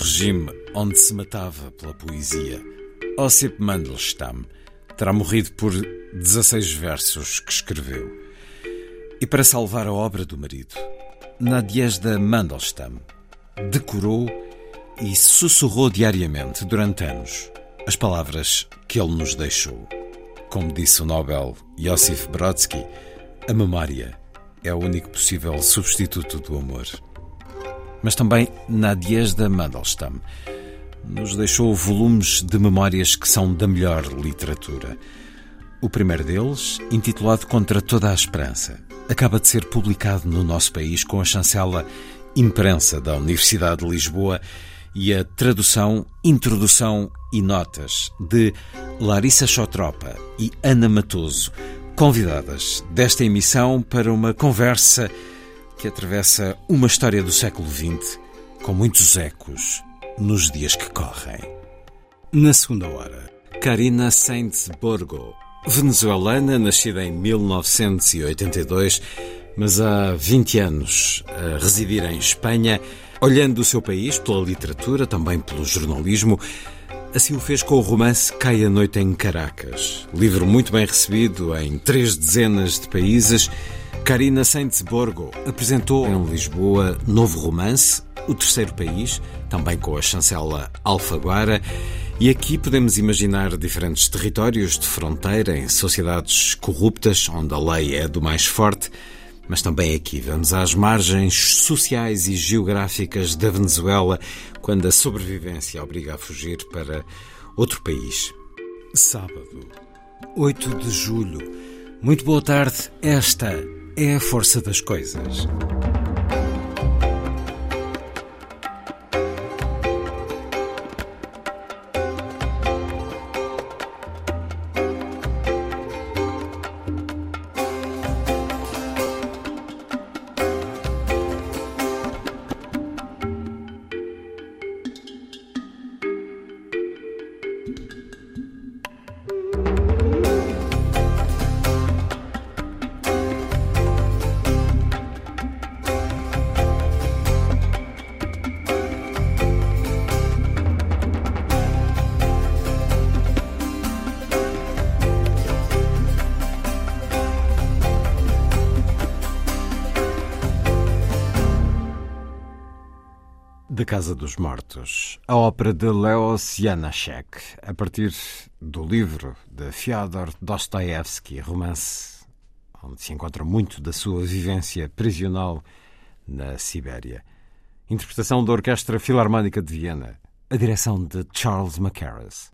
regime onde se matava pela poesia, Ossip Mandelstam terá morrido por 16 versos que escreveu. E para salvar a obra do marido, Nadezhda Mandelstam decorou e sussurrou diariamente durante anos as palavras que ele nos deixou. Como disse o Nobel Iosif Brodsky, a memória é o único possível substituto do amor mas também Nadezhda Mandelstam. Nos deixou volumes de memórias que são da melhor literatura. O primeiro deles, intitulado Contra toda a Esperança, acaba de ser publicado no nosso país com a chancela Imprensa da Universidade de Lisboa e a tradução, introdução e notas de Larissa Chotropa e Ana Matoso, convidadas desta emissão para uma conversa que atravessa uma história do século XX com muitos ecos nos dias que correm. Na segunda hora, Karina Sainz Borgo, venezuelana, nascida em 1982, mas há 20 anos a residir em Espanha, olhando o seu país pela literatura, também pelo jornalismo. Assim o fez com o romance Cai a Noite em Caracas, livro muito bem recebido em três dezenas de países Karina Sainz-Borgo apresentou em Lisboa novo romance, O Terceiro País, também com a chancela Alfaguara. E aqui podemos imaginar diferentes territórios de fronteira em sociedades corruptas, onde a lei é do mais forte. Mas também aqui vamos às margens sociais e geográficas da Venezuela, quando a sobrevivência obriga a fugir para outro país. Sábado, 8 de julho. Muito boa tarde. Esta é a força das coisas. Casa dos Mortos, a ópera de Leos Janáček, a partir do livro de Fyodor Dostoevsky, romance onde se encontra muito da sua vivência prisional na Sibéria. Interpretação da Orquestra Filarmónica de Viena, a direção de Charles Mackerras.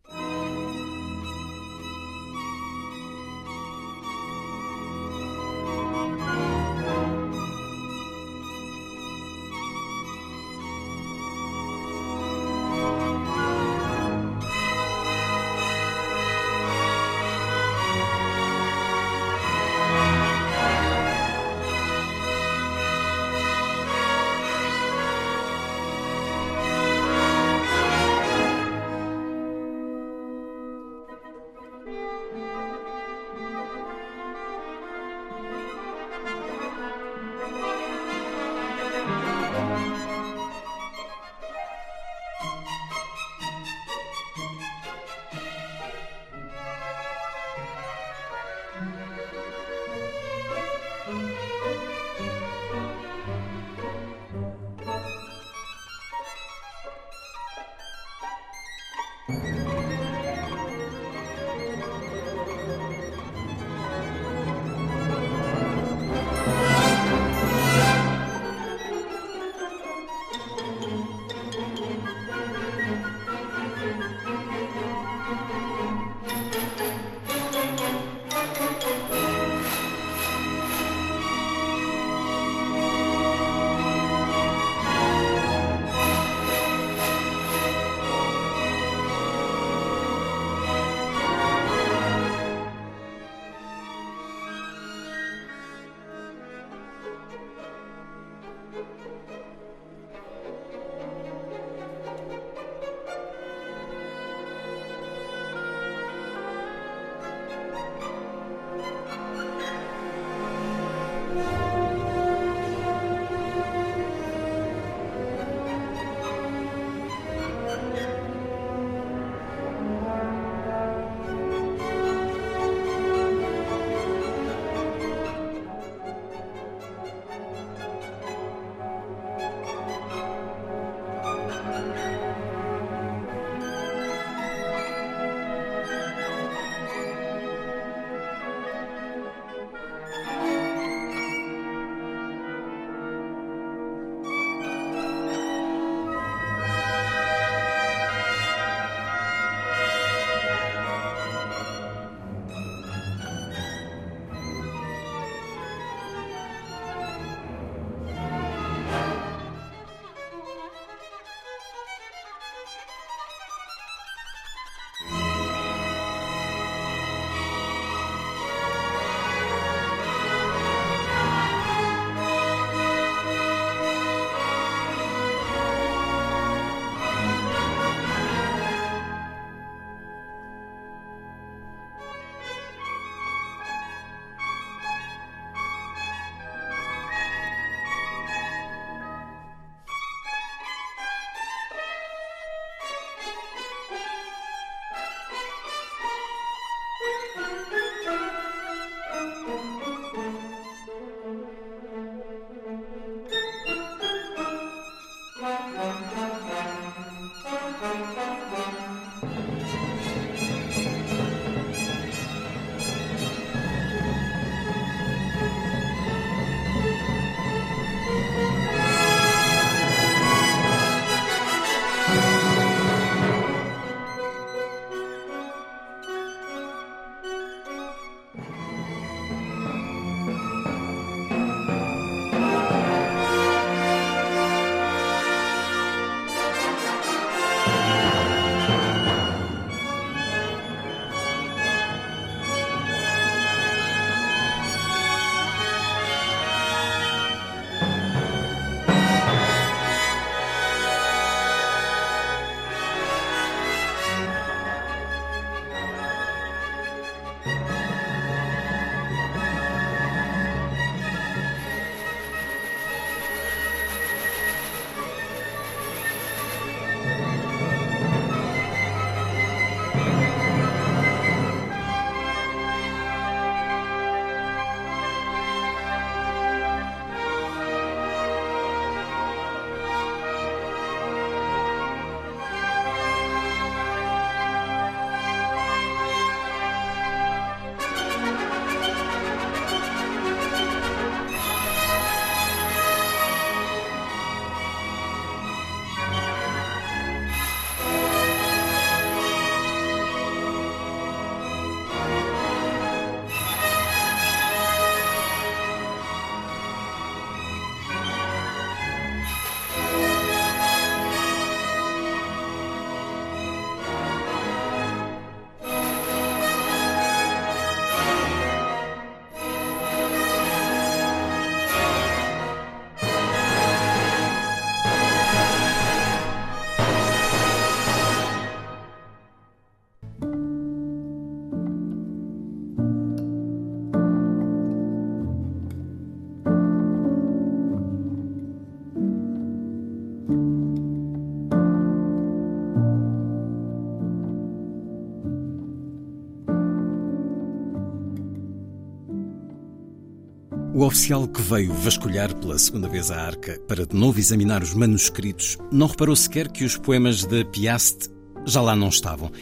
Oficial que veio vasculhar pela segunda vez a arca para de novo examinar os manuscritos não reparou sequer que os poemas de Piast já lá não estavam.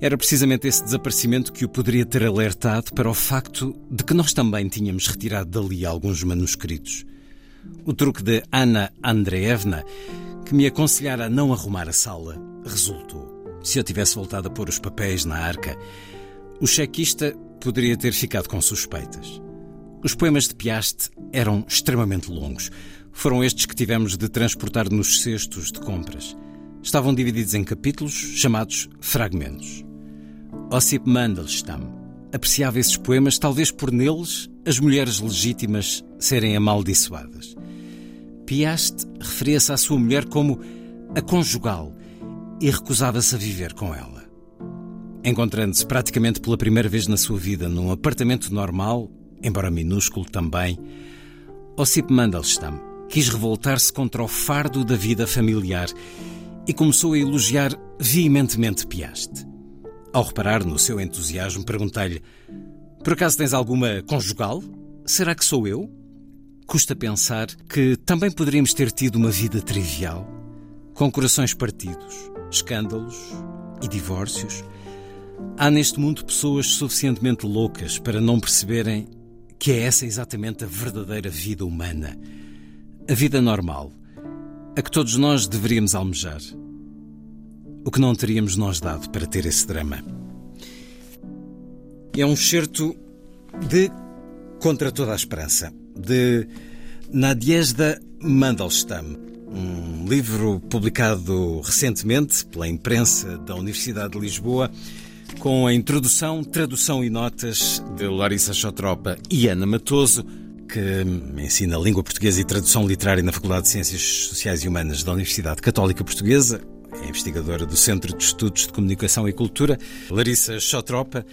Era precisamente esse desaparecimento que o poderia ter alertado para o facto de que nós também tínhamos retirado dali alguns manuscritos. O truque de Ana Andreevna, que me aconselhara a não arrumar a sala, resultou. Se eu tivesse voltado a pôr os papéis na arca, o chequista poderia ter ficado com suspeitas. Os poemas de Piast eram extremamente longos. Foram estes que tivemos de transportar nos cestos de compras. Estavam divididos em capítulos chamados fragmentos. Ossip Mandelstam apreciava esses poemas, talvez por neles as mulheres legítimas serem amaldiçoadas. Piast referia-se à sua mulher como a conjugal e recusava-se a viver com ela. Encontrando-se praticamente pela primeira vez na sua vida num apartamento normal, embora minúsculo também, Ossip Mandelstam quis revoltar-se contra o fardo da vida familiar e começou a elogiar veementemente Piast. Ao reparar no seu entusiasmo, perguntei-lhe: Por acaso tens alguma conjugal? Será que sou eu? Custa pensar que também poderíamos ter tido uma vida trivial, com corações partidos, escândalos e divórcios. Há neste mundo pessoas suficientemente loucas para não perceberem que é essa exatamente a verdadeira vida humana, a vida normal, a que todos nós deveríamos almejar. O que não teríamos nós dado para ter esse drama. É um certo de Contra toda a Esperança, de Nadiezda Mandelstam, um livro publicado recentemente pela imprensa da Universidade de Lisboa com a introdução, tradução e notas de Larissa Chotropa e Ana Matoso, que ensina língua portuguesa e tradução literária na Faculdade de Ciências Sociais e Humanas da Universidade Católica Portuguesa, é investigadora do Centro de Estudos de Comunicação e Cultura. Larissa Chotropa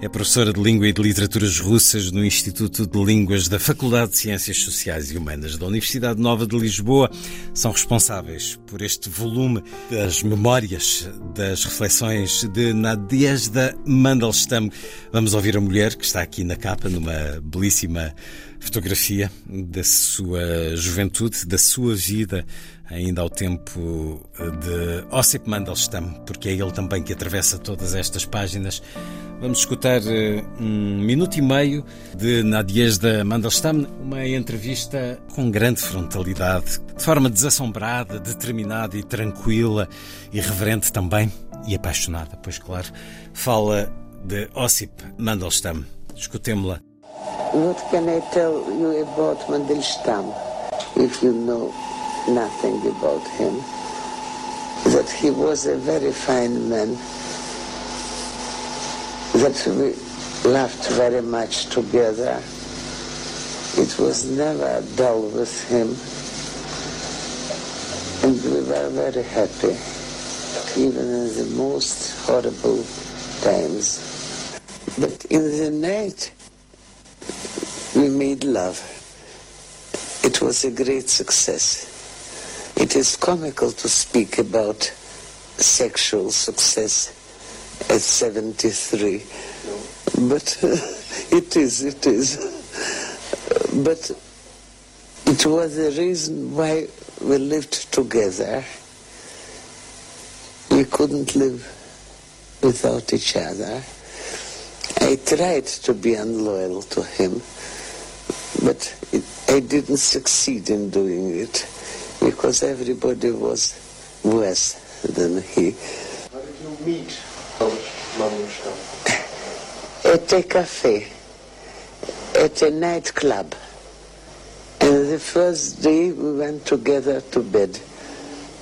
é professora de Língua e de Literaturas Russas no Instituto de Línguas da Faculdade de Ciências Sociais e Humanas da Universidade Nova de Lisboa. São responsáveis por este volume das memórias, das reflexões de Nadezhda Mandelstam. Vamos ouvir a mulher que está aqui na capa, numa belíssima fotografia da sua juventude, da sua vida ainda ao tempo de Ossip Mandelstam, porque é ele também que atravessa todas estas páginas. Vamos escutar eh, um minuto e meio de Nadiezda Mandelstam, uma entrevista com grande frontalidade, de forma desassombrada, determinada e tranquila, irreverente também e apaixonada, pois claro, fala de Ossip Mandelstam. Escutemos-la. What can I tell you about Mandelstam, if you know? nothing about him. That he was a very fine man. That we laughed very much together. It was never dull with him. And we were very happy, even in the most horrible times. But in the night, we made love. It was a great success. It is comical to speak about sexual success at 73. But uh, it is, it is. But it was the reason why we lived together. We couldn't live without each other. I tried to be unloyal to him, but it, I didn't succeed in doing it because everybody was worse than he. How did you meet Mandelstam? At a cafe, at a nightclub. And the first day we went together to bed.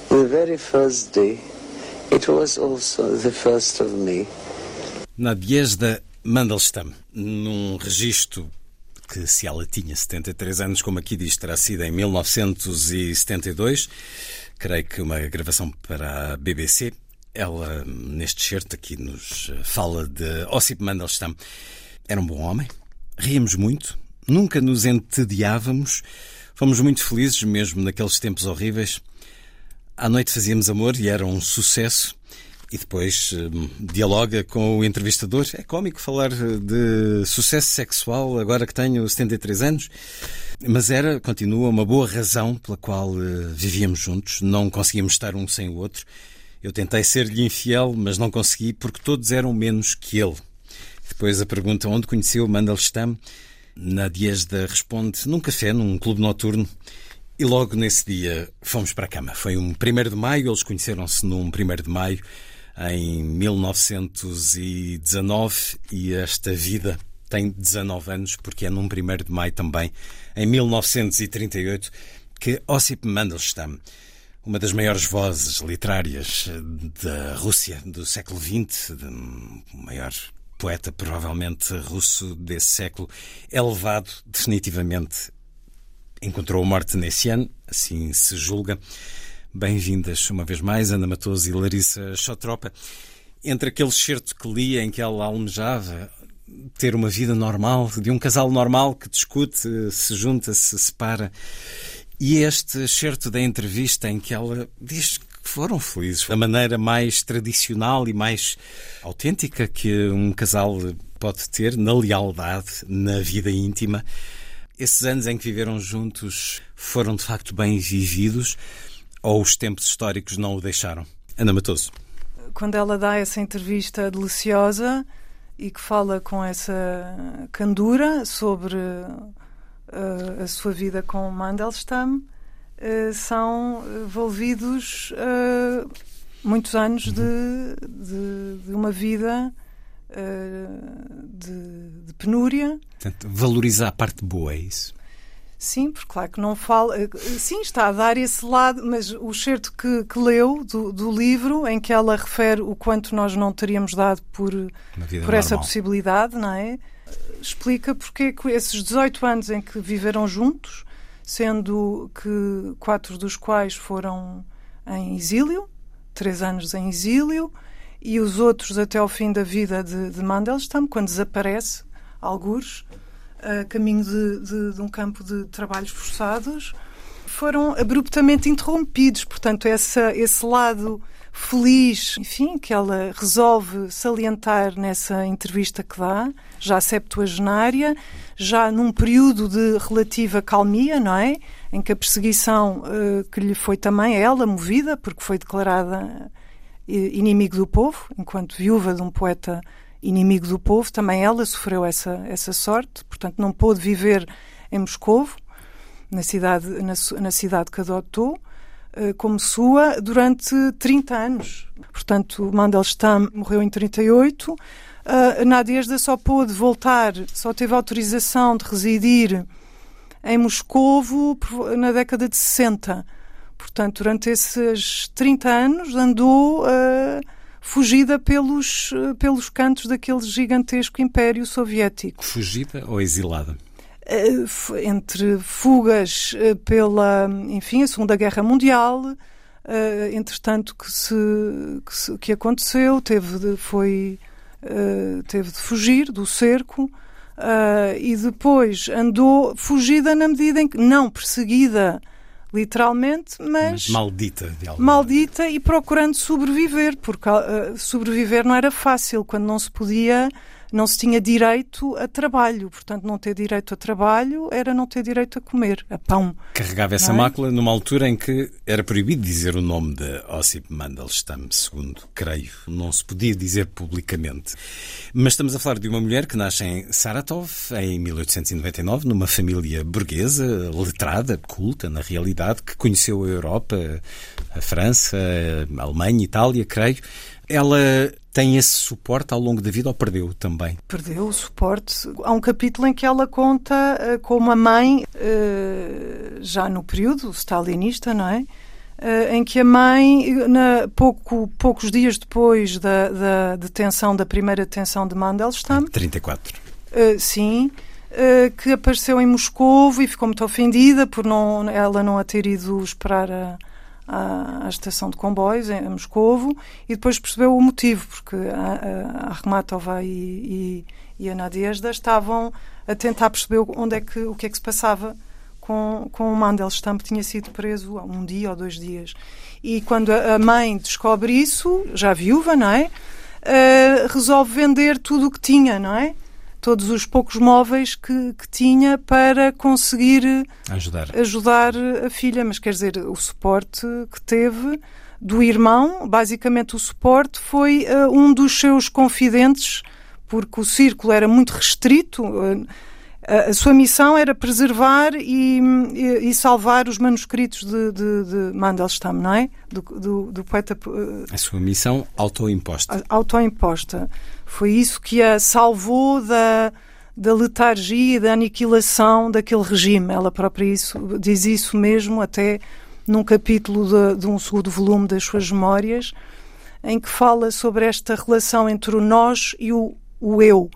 The very first day, it was also the first of May. Nadiezhda Mandelstam, num registro que se ela tinha 73 anos, como aqui diz, terá sido em 1972, creio que uma gravação para a BBC. Ela, neste certo aqui nos fala de Ossip Mandelstam. Era um bom homem, ríamos muito, nunca nos entediávamos, fomos muito felizes, mesmo naqueles tempos horríveis. À noite fazíamos amor e era um sucesso. E depois hum, dialoga com o entrevistador. É cómico falar de sucesso sexual agora que tenho 73 anos, mas era, continua, uma boa razão pela qual uh, vivíamos juntos, não conseguíamos estar um sem o outro. Eu tentei ser-lhe infiel, mas não consegui porque todos eram menos que ele. Depois a pergunta onde conheceu Mandelstam, na Diesda responde num café, num clube noturno. E logo nesse dia fomos para a cama. Foi um 1 de maio, eles conheceram-se num 1 de maio em 1919 e esta vida tem 19 anos porque é num 1 de maio também, em 1938, que Ossip Mandelstam, uma das maiores vozes literárias da Rússia do século XX, o maior poeta provavelmente russo desse século, é levado definitivamente. Encontrou a morte nesse ano, assim se julga. Bem-vindas uma vez mais, Ana Matoso e Larissa Chotropa. Entre aquele certo que lia em que ela almejava ter uma vida normal, de um casal normal que discute, se junta, se separa, e este certo da entrevista em que ela diz que foram felizes da maneira mais tradicional e mais autêntica que um casal pode ter, na lealdade, na vida íntima. Esses anos em que viveram juntos foram de facto bem vividos ou os tempos históricos não o deixaram? Ana Matoso. Quando ela dá essa entrevista deliciosa e que fala com essa candura sobre uh, a sua vida com Mandelstam, uh, são envolvidos uh, muitos anos de, de, de uma vida de, de penúria. Portanto, valorizar a parte boa, é isso? Sim, porque claro que não fala. Eh, sim, está a dar esse lado, mas o certo que, que leu do, do, livro, em que ela refere o quanto nós não teríamos dado por, por essa possibilidade, não é? Explica porque que esses 18 anos em que viveram juntos, sendo que quatro dos quais foram em exílio, três anos em exílio, e os outros até ao fim da vida de, de Mandelstam, quando desaparece, algures a caminho de, de, de um campo de trabalhos forçados, foram abruptamente interrompidos. Portanto, essa, esse lado feliz, enfim, que ela resolve salientar nessa entrevista que dá, já septuagenária, já num período de relativa calmia, não é? Em que a perseguição uh, que lhe foi também ela movida, porque foi declarada uh, inimigo do povo, enquanto viúva de um poeta inimigo do povo, também ela sofreu essa, essa sorte, portanto não pôde viver em Moscovo, na cidade, na, na cidade que adotou, eh, como sua, durante 30 anos. Portanto, Mandelstam morreu em 38, a Nadezhda só pôde voltar, só teve autorização de residir em Moscovo na década de 60. Portanto, durante esses 30 anos andou... Uh, fugida pelos, eh, pelos cantos daquele gigantesco império soviético. Fugida ou exilada? Eh, entre fugas eh, pela, enfim, a Segunda Guerra Mundial, entretanto que se, que, se, que aconteceu, teve de, foi, teve de fugir do cerco e depois andou fugida na medida em que, não perseguida literalmente, mas, mas maldita, de maldita e procurando sobreviver, porque uh, sobreviver não era fácil quando não se podia não se tinha direito a trabalho. Portanto, não ter direito a trabalho era não ter direito a comer, a pão. Carregava essa é? mácula numa altura em que era proibido dizer o nome de Ossip Mandelstam II, creio. Não se podia dizer publicamente. Mas estamos a falar de uma mulher que nasce em Saratov, em 1899, numa família burguesa, letrada, culta, na realidade, que conheceu a Europa, a França, a Alemanha, a Itália, creio. Ela tem esse suporte ao longo da vida ou perdeu também? Perdeu o suporte. Há um capítulo em que ela conta uh, como a mãe, uh, já no período stalinista, não é? Uh, em que a mãe, na, pouco, poucos dias depois da, da detenção, da primeira detenção de Mandelstam... 34. sim, que apareceu em Moscou e ficou muito ofendida por não, ela não a ter ido esperar a à, à estação de comboios em, Moscovo e depois percebeu o motivo, porque a, a, Rematova e, e, e a Nadezhda estavam a tentar perceber onde é que, o que é que se passava com, com o Mandelstam, que tinha sido preso há um dia ou dois dias. E quando a mãe descobre isso, já viúva, não é? Uh, resolve vender tudo o que tinha, não é? Todos os poucos móveis que, que tinha para conseguir ajudar. ajudar a filha. Mas quer dizer, o suporte que teve do irmão, basicamente o suporte foi uh, um dos seus confidentes, porque o círculo era muito restrito. Uh, a sua missão era preservar e, e, e salvar os manuscritos de, de, de, Mandelstam, não é? Do, do, do poeta. Uh, a sua missão autoimposta. Autoimposta. Foi isso que a salvou da, da letargia e da aniquilação daquele regime. Ela própria isso, diz isso mesmo até num capítulo de, de um segundo volume das suas memórias, em que fala sobre esta relação entre o nós e o, o eu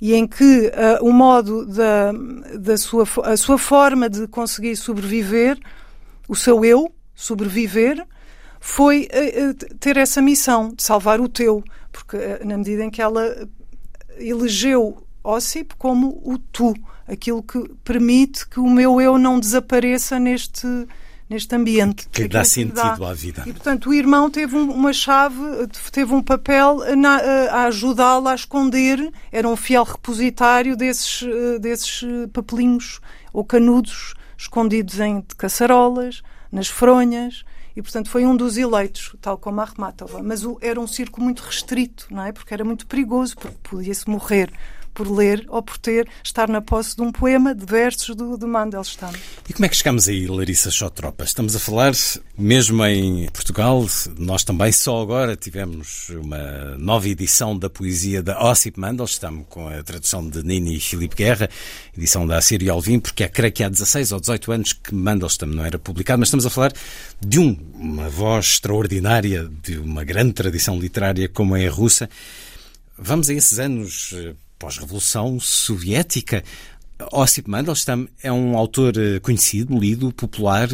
e em que uh, o modo da, da sua, a sua forma de conseguir sobreviver, o seu eu sobreviver, foi uh, ter essa missão de salvar o teu, porque uh, na medida em que ela elegeu Ossip como o tu, aquilo que permite que o meu eu não desapareça neste neste ambiente. Que dá sentido dá. à vida. E, portanto, o irmão teve uma chave, teve um papel na, a ajudá-lo a esconder, era um fiel repositário desses, desses papelinhos ou canudos escondidos em caçarolas, nas fronhas, e, portanto, foi um dos eleitos, tal como a Armatova. Mas o, era um círculo muito restrito, não é? Porque era muito perigoso, porque podia-se morrer por ler ou por ter, estar na posse de um poema de versos do, do Mandelstam. E como é que chegamos aí, Larissa Xotropa? Estamos a falar, mesmo em Portugal, nós também só agora tivemos uma nova edição da poesia da Ossip Mandelstam, com a tradução de Nini e Filipe Guerra, edição da Assírio Alvim, porque é, creio que há 16 ou 18 anos que Mandelstam não era publicado, mas estamos a falar de um, uma voz extraordinária, de uma grande tradição literária como é a russa. Vamos a esses anos eh, pós-revolução soviética. Ossip Mandelstam é um autor eh, conhecido, lido, popular.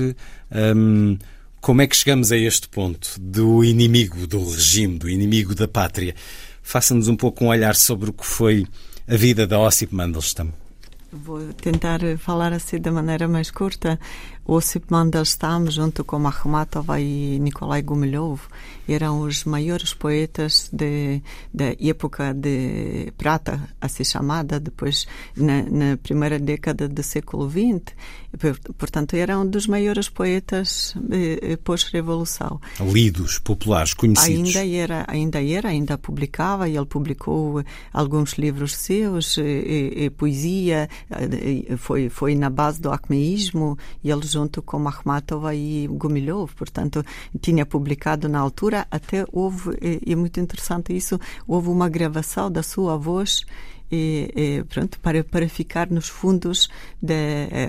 Um, como é que chegamos a este ponto do inimigo do regime, do inimigo da pátria? Faça-nos um pouco um olhar sobre o que foi a vida da Ossip Mandelstam. Vou tentar falar assim da maneira mais curta. Ossip Mandelstam, junto com Akhmatova e Nikolai Gumilyov, eram os maiores poetas de, da época de prata, assim chamada, depois na, na primeira década do século XX. Portanto, eram dos maiores poetas eh, eh, pós-revolução. Lidos, populares, conhecidos. Ainda era, ainda era, ainda publicava, e ele publicou alguns livros seus, e, e, poesia, foi, foi na base do acmeísmo, e ele junto com Akhmatova e Gumilyov, portanto, tinha publicado na altura, até houve, e é muito interessante isso, houve uma gravação da sua voz e, e, pronto, para, para ficar nos fundos da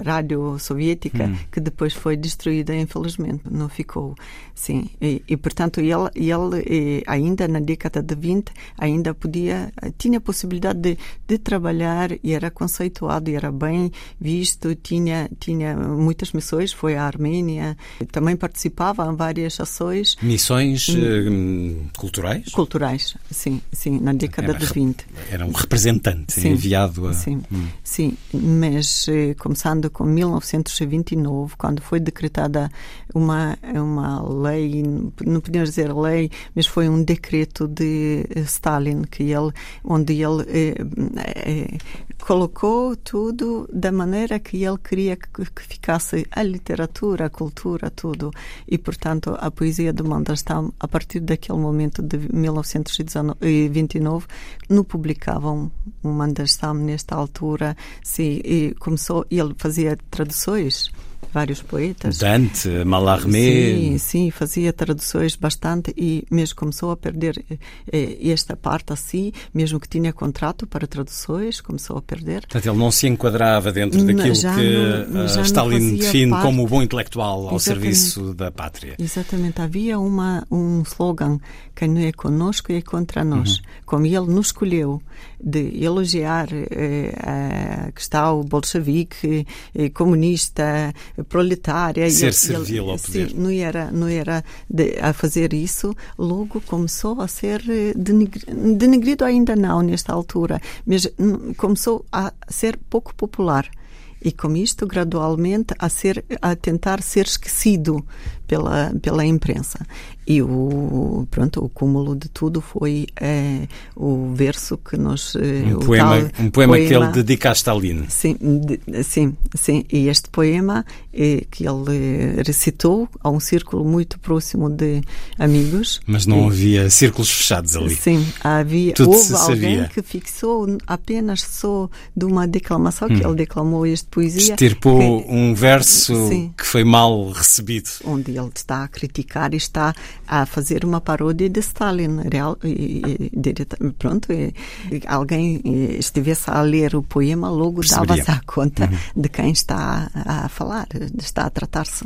rádio soviética, hum. que depois foi destruída, infelizmente, não ficou. Sim, e, e portanto, ele, ele ainda na década de 20, ainda podia, tinha a possibilidade de, de trabalhar e era conceituado e era bem visto, tinha, tinha muitas missões, foi à Arménia, também participava em várias ações. Missões hum, culturais? Culturais, sim, sim, na década era, de 20. Era um representante sim, enviado a. Sim, hum. sim, mas eh, começando com 1929, quando foi decretada uma, uma lei, não podemos dizer lei, mas foi um decreto de Stalin, que ele, onde ele eh, eh, colocou tudo da maneira que ele queria que, que, ficasse a literatura, a cultura, tudo. E, portanto, a poesia de Mandelstam, a partir daquele momento de 1929, não publicavam o Mandelstam nesta altura. Sim, e começou, ele fazia traduções vários poetas. Dante, Mallarmé. Sim, sim, fazia traduções bastante e mesmo começou a perder eh, esta parte assim, mesmo que tinha contrato para traduções, começou a perder. Portanto, ele não se enquadrava dentro daquilo já que não, uh, Stalin define parte. como o bom intelectual ao Exatamente. serviço da pátria. Exatamente. Havia uma, um slogan, quem não é conosco é contra nós. Uhum. Como ele nos escolheu de elogiar eh, a questão bolchevique, eh, comunista, proletária. Ser servil ao poder. Sim, não era, não era de, a fazer isso, logo começou a ser eh, denegrido, denegrido ainda não nesta altura, mas começou a ser pouco popular e com isto gradualmente a ser a tentar ser esquecido pela pela imprensa. E o pronto o cúmulo de tudo foi é, o verso que nós um poema tal, um poema, poema, que ele dedica a Stalin. Sim de, sim sim. E este poema é, que ele recitou a um círculo muito próximo de amigos. Mas não e, havia círculos fechados ali. Sim havia Tudo houve alguém que fixou apenas só de uma declamação hum. que ele declamou este poesia. Estirpou que, um verso sim, que foi mal recebido. Onde ele está a criticar e está a fazer uma paródia de Stalin. Real, e, e, pronto, e, alguém estivesse a ler o poema, logo dava-se a conta uhum. de quem está a, a falar, está a tratar-se.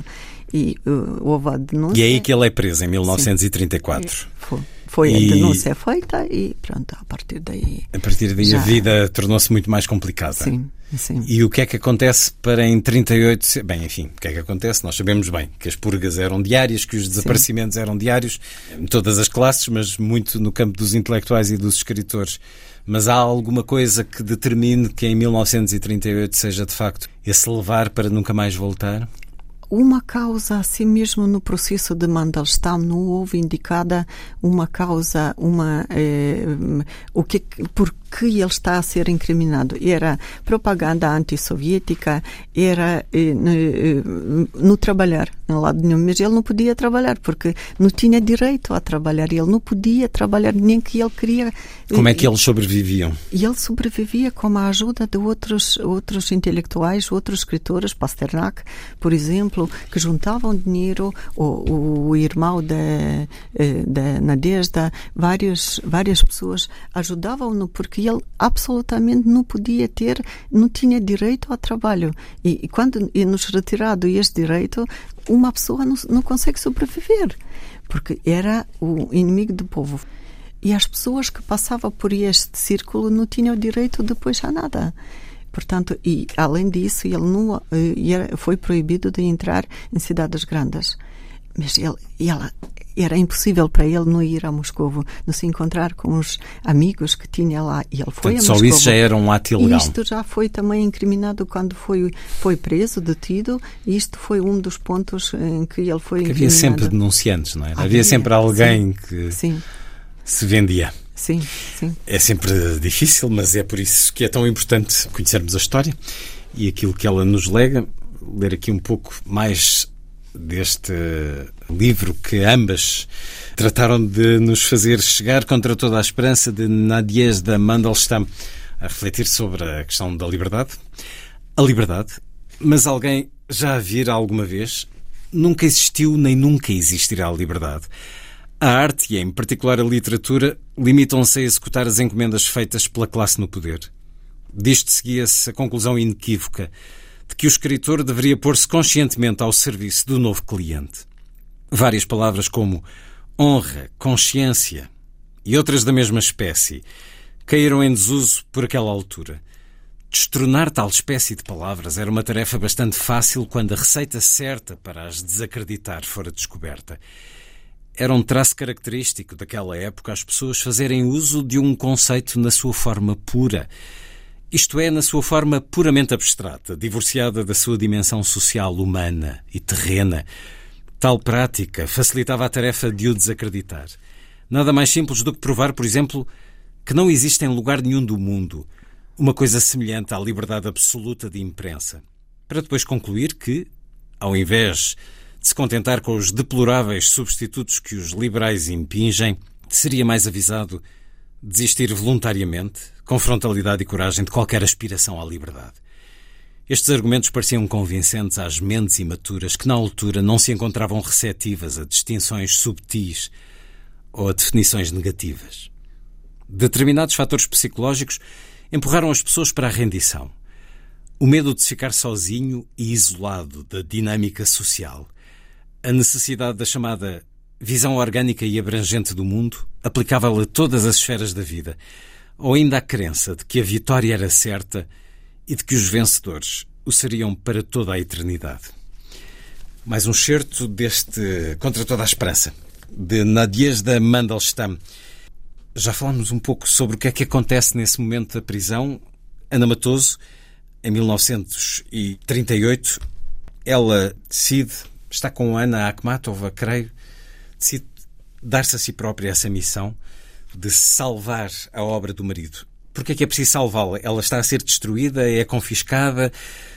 E uh, houve a denúncia. E é aí que ele é preso, em 1934. Sim, foi. Foi e... a denúncia feita e pronto, a partir daí. A partir daí já... a vida tornou-se muito mais complicada. Sim, sim. E o que é que acontece para em 38. Bem, enfim, o que é que acontece? Nós sabemos bem que as purgas eram diárias, que os desaparecimentos sim. eram diários, em todas as classes, mas muito no campo dos intelectuais e dos escritores. Mas há alguma coisa que determine que em 1938 seja de facto esse levar para nunca mais voltar? uma causa, assim mesmo no processo de Mandelstam, não houve indicada uma causa, uma eh, o que por que ele está a ser incriminado. Era propaganda antissoviética, era eh, no, eh, no, trabalhar, no lado nenhum. Mas ele não podia trabalhar, porque não tinha direito a trabalhar. Ele não podia trabalhar, nem que ele queria. Como é que eles sobreviviam? Ele sobrevivia com a ajuda de outros, outros intelectuais, outros escritores, Pasternak, por exemplo, que juntavam dinheiro, o, o irmão da, eh, da Nadezhda, várias, várias pessoas ajudavam-no, porque que ele absolutamente não podia ter, não tinha direito ao trabalho. E, e quando é nos retirado este direito, uma pessoa não, não consegue sobreviver, porque era o inimigo do povo. E as pessoas que passavam por este círculo não tinham direito depois a nada. Portanto, e além disso, ele não eh, foi proibido de entrar em cidades grandes. Mas ele, ela, era impossível para ele não ir a Moscovo, não se encontrar com os amigos que tinha lá. E ele foi Portanto, a Moscovo. Só isso já era um ato ilegal. Isto já foi também incriminado quando foi, foi preso, detido. Isto foi um dos pontos em que ele foi que Havia sempre denunciantes, não é? Havia, havia sempre alguém sim, que sim. se vendia. Sim, sim. É sempre difícil, mas é por isso que é tão importante conhecermos a história e aquilo que ela nos lega. Ler aqui um pouco mais deste livro que ambas trataram de nos fazer chegar contra toda a esperança de Nadezhda Mandelstam a refletir sobre a questão da liberdade. A liberdade, mas alguém já a vira alguma vez? Nunca existiu nem nunca existirá a liberdade. A arte, e em particular a literatura, limitam-se a executar as encomendas feitas pela classe no poder. Disto seguia-se a conclusão inequívoca de que o escritor deveria pôr-se conscientemente ao serviço do novo cliente. Várias palavras como honra, consciência e outras da mesma espécie caíram em desuso por aquela altura. Destronar tal espécie de palavras era uma tarefa bastante fácil quando a receita certa para as desacreditar fora descoberta. Era um traço característico daquela época as pessoas fazerem uso de um conceito na sua forma pura, isto é, na sua forma puramente abstrata, divorciada da sua dimensão social, humana e terrena. Tal prática facilitava a tarefa de o desacreditar. Nada mais simples do que provar, por exemplo, que não existe em lugar nenhum do mundo uma coisa semelhante à liberdade absoluta de imprensa, para depois concluir que, ao invés de se contentar com os deploráveis substitutos que os liberais impingem, seria mais avisado desistir voluntariamente, com frontalidade e coragem, de qualquer aspiração à liberdade. Estes argumentos pareciam convincentes às mentes imaturas que, na altura, não se encontravam receptivas a distinções subtis ou a definições negativas. Determinados fatores psicológicos empurraram as pessoas para a rendição. O medo de ficar sozinho e isolado da dinâmica social, a necessidade da chamada visão orgânica e abrangente do mundo, aplicável a todas as esferas da vida, ou ainda a crença de que a vitória era certa e de que os vencedores o seriam para toda a eternidade. Mais um certo deste Contra toda a Esperança, de Nadezhda Mandelstam. Já falámos um pouco sobre o que é que acontece nesse momento da prisão. Ana Matoso, em 1938, ela decide, está com Ana Akhmatova, creio, decide dar-se a si própria essa missão de salvar a obra do marido. Porque é que é preciso salvá-la? Ela está a ser destruída, é confiscada,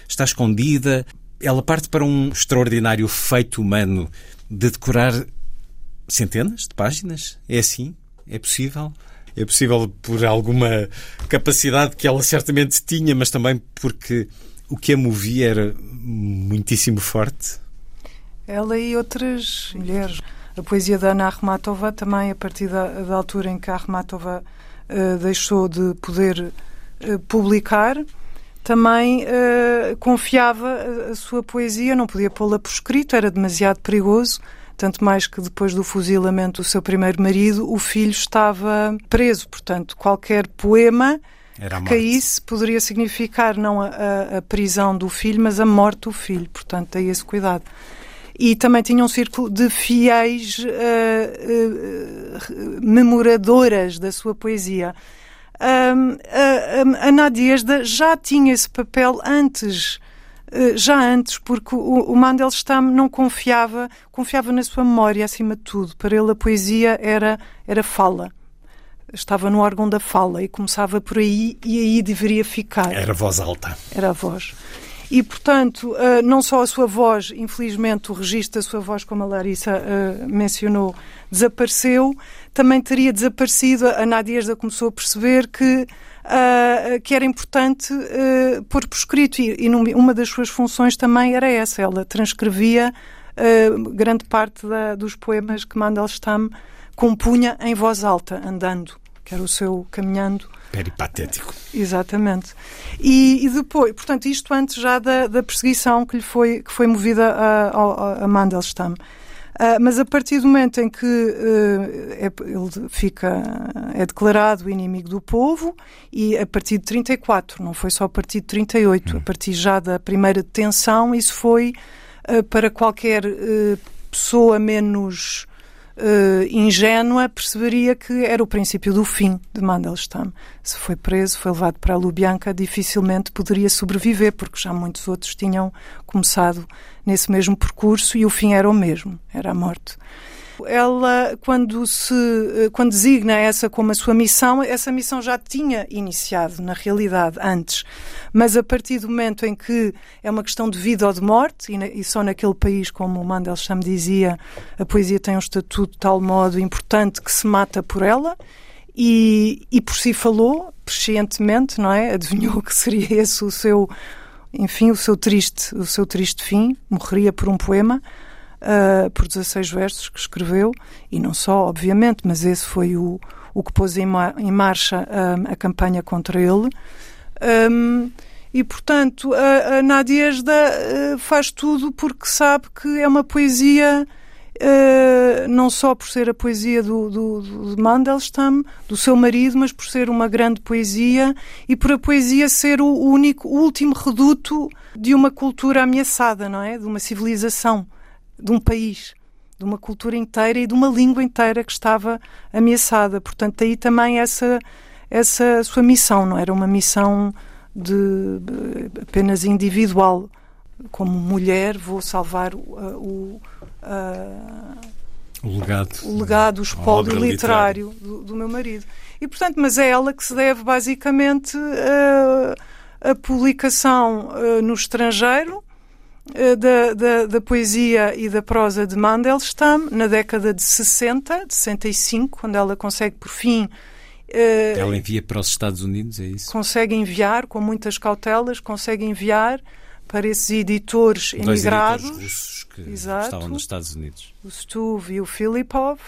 está escondida. Ela parte para um extraordinário feito humano de decorar centenas de páginas? É assim? É possível? É possível por alguma capacidade que ela certamente tinha, mas também porque o que a movia era muitíssimo forte? Ela e outras mulheres. A poesia da Ana Akhmatova também, a partir da, da altura em que a Akhmatova uh, deixou de poder uh, publicar, também uh, confiava a, sua poesia, não podia pô-la por escrito, era demasiado perigoso tanto mais que depois do fuzilamento do seu primeiro marido, o filho estava preso. Portanto, qualquer poema que caísse poderia significar não a, a, prisão do filho, mas a morte do filho. Portanto, daí esse cuidado. E também tinha um círculo de fiéis uh, uh, memoradoras da sua poesia. Um, a, a Nadiesda já tinha esse papel antes eh, já antes, porque o, Mandelstam não confiava, confiava na sua memória acima de tudo. Para ele a poesia era, era fala. Estava no órgão da fala e começava por aí e aí deveria ficar. Era voz alta. Era a voz. E, portanto, eh, não só a sua voz, infelizmente o registro da sua voz, como a Larissa eh, mencionou, desapareceu, também teria desaparecido. A Nadiesda começou a perceber que uh, que era importante uh, pôr por escrito. E, e uma das suas funções também era essa. Ela transcrevia uh, grande parte da, dos poemas que Mandelstam compunha em voz alta, andando, era o seu caminhando. Peripatético. Exatamente. E, e, depois, portanto, isto antes já da, da perseguição que lhe foi, que foi movida a, a, a Mandelstam. Uh, mas a partir do momento em que uh, é, ele fica, é declarado inimigo do povo, e a partir de 34, não foi só a partir de 38, hum. a partir já da primeira detenção, isso foi uh, para qualquer pessoa menos uh, ingênua perceberia que era o princípio do fim de Mandelstam. Se foi preso, foi levado para a Lubyanka, dificilmente poderia sobreviver, porque já muitos outros tinham começado nesse mesmo percurso e o fim era o mesmo, era a morte ela, quando, se, eh, quando designa essa como a sua missão, essa missão já tinha iniciado, na realidade, antes. Mas a partir do momento em que é uma questão de vida ou de morte, e, só naquele país, como o Mandelstam dizia, a poesia tem um estatuto de tal modo importante que se mata por ela, e, e por si falou, prescientemente, não é? Adivinhou que seria esse o seu, enfim, o seu triste, o seu triste fim, morreria por um poema uh, por 16 versos que escreveu, e não só, obviamente, mas esse foi o, o que pôs em, em marcha um, a campanha contra ele. Um, e, portanto, a, a Nadiesda uh, faz tudo porque sabe que é uma poesia, uh, não só por ser a poesia do, do, do, de Mandelstam, do seu marido, mas por ser uma grande poesia e por a poesia ser o único, o último reduto de uma cultura ameaçada, não é? De uma civilização de um país, de uma cultura inteira e de uma língua inteira que estava ameaçada. Portanto, aí também essa, essa sua missão, não era uma missão de apenas individual. Como mulher, vou salvar o, o, o legado, o legado, o espólio literário do, do, meu marido. E, portanto, mas é ela que se deve basicamente a, a publicação no estrangeiro da, da, da, poesia e da prosa de Mandelstam na década de 60, de 65, quando ela consegue, por fim. Uh, ela envia para os Estados Unidos, é isso? Consegue enviar, com muitas cautelas, consegue enviar para esses editores Dois emigrados. Editores russos que Exato, estavam nos Estados Unidos. O Stuve e o Filipov.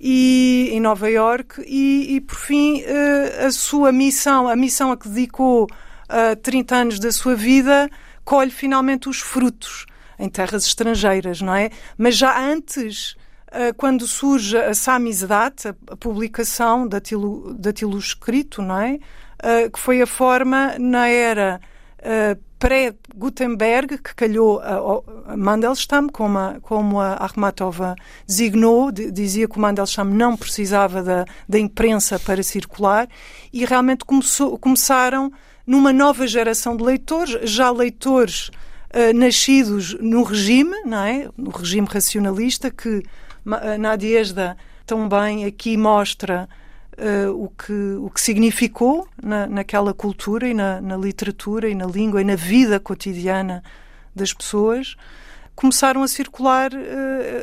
E, em Nova York e, e por fim uh, a sua missão, a missão a que dedicou uh, 30 anos da sua vida colhe finalmente os frutos em terras estrangeiras, não é? Mas já antes, eh, quando surge a Samizdat, a publicação daquilo escrito, não é? Eh, que foi a forma na era eh, pré-Gutenberg, que calhou a, Mandelstam, como a, como a Akhmatova designou, dizia que o Mandelstam não precisava da, da imprensa para circular, e realmente começou, começaram numa nova geração de leitores, já leitores uh, nascidos no regime, não é? No regime racionalista, que uh, Nadiesda também aqui mostra uh, o, que, o que significou na, naquela cultura e na, na literatura e na língua e na vida cotidiana das pessoas começaram a circular uh,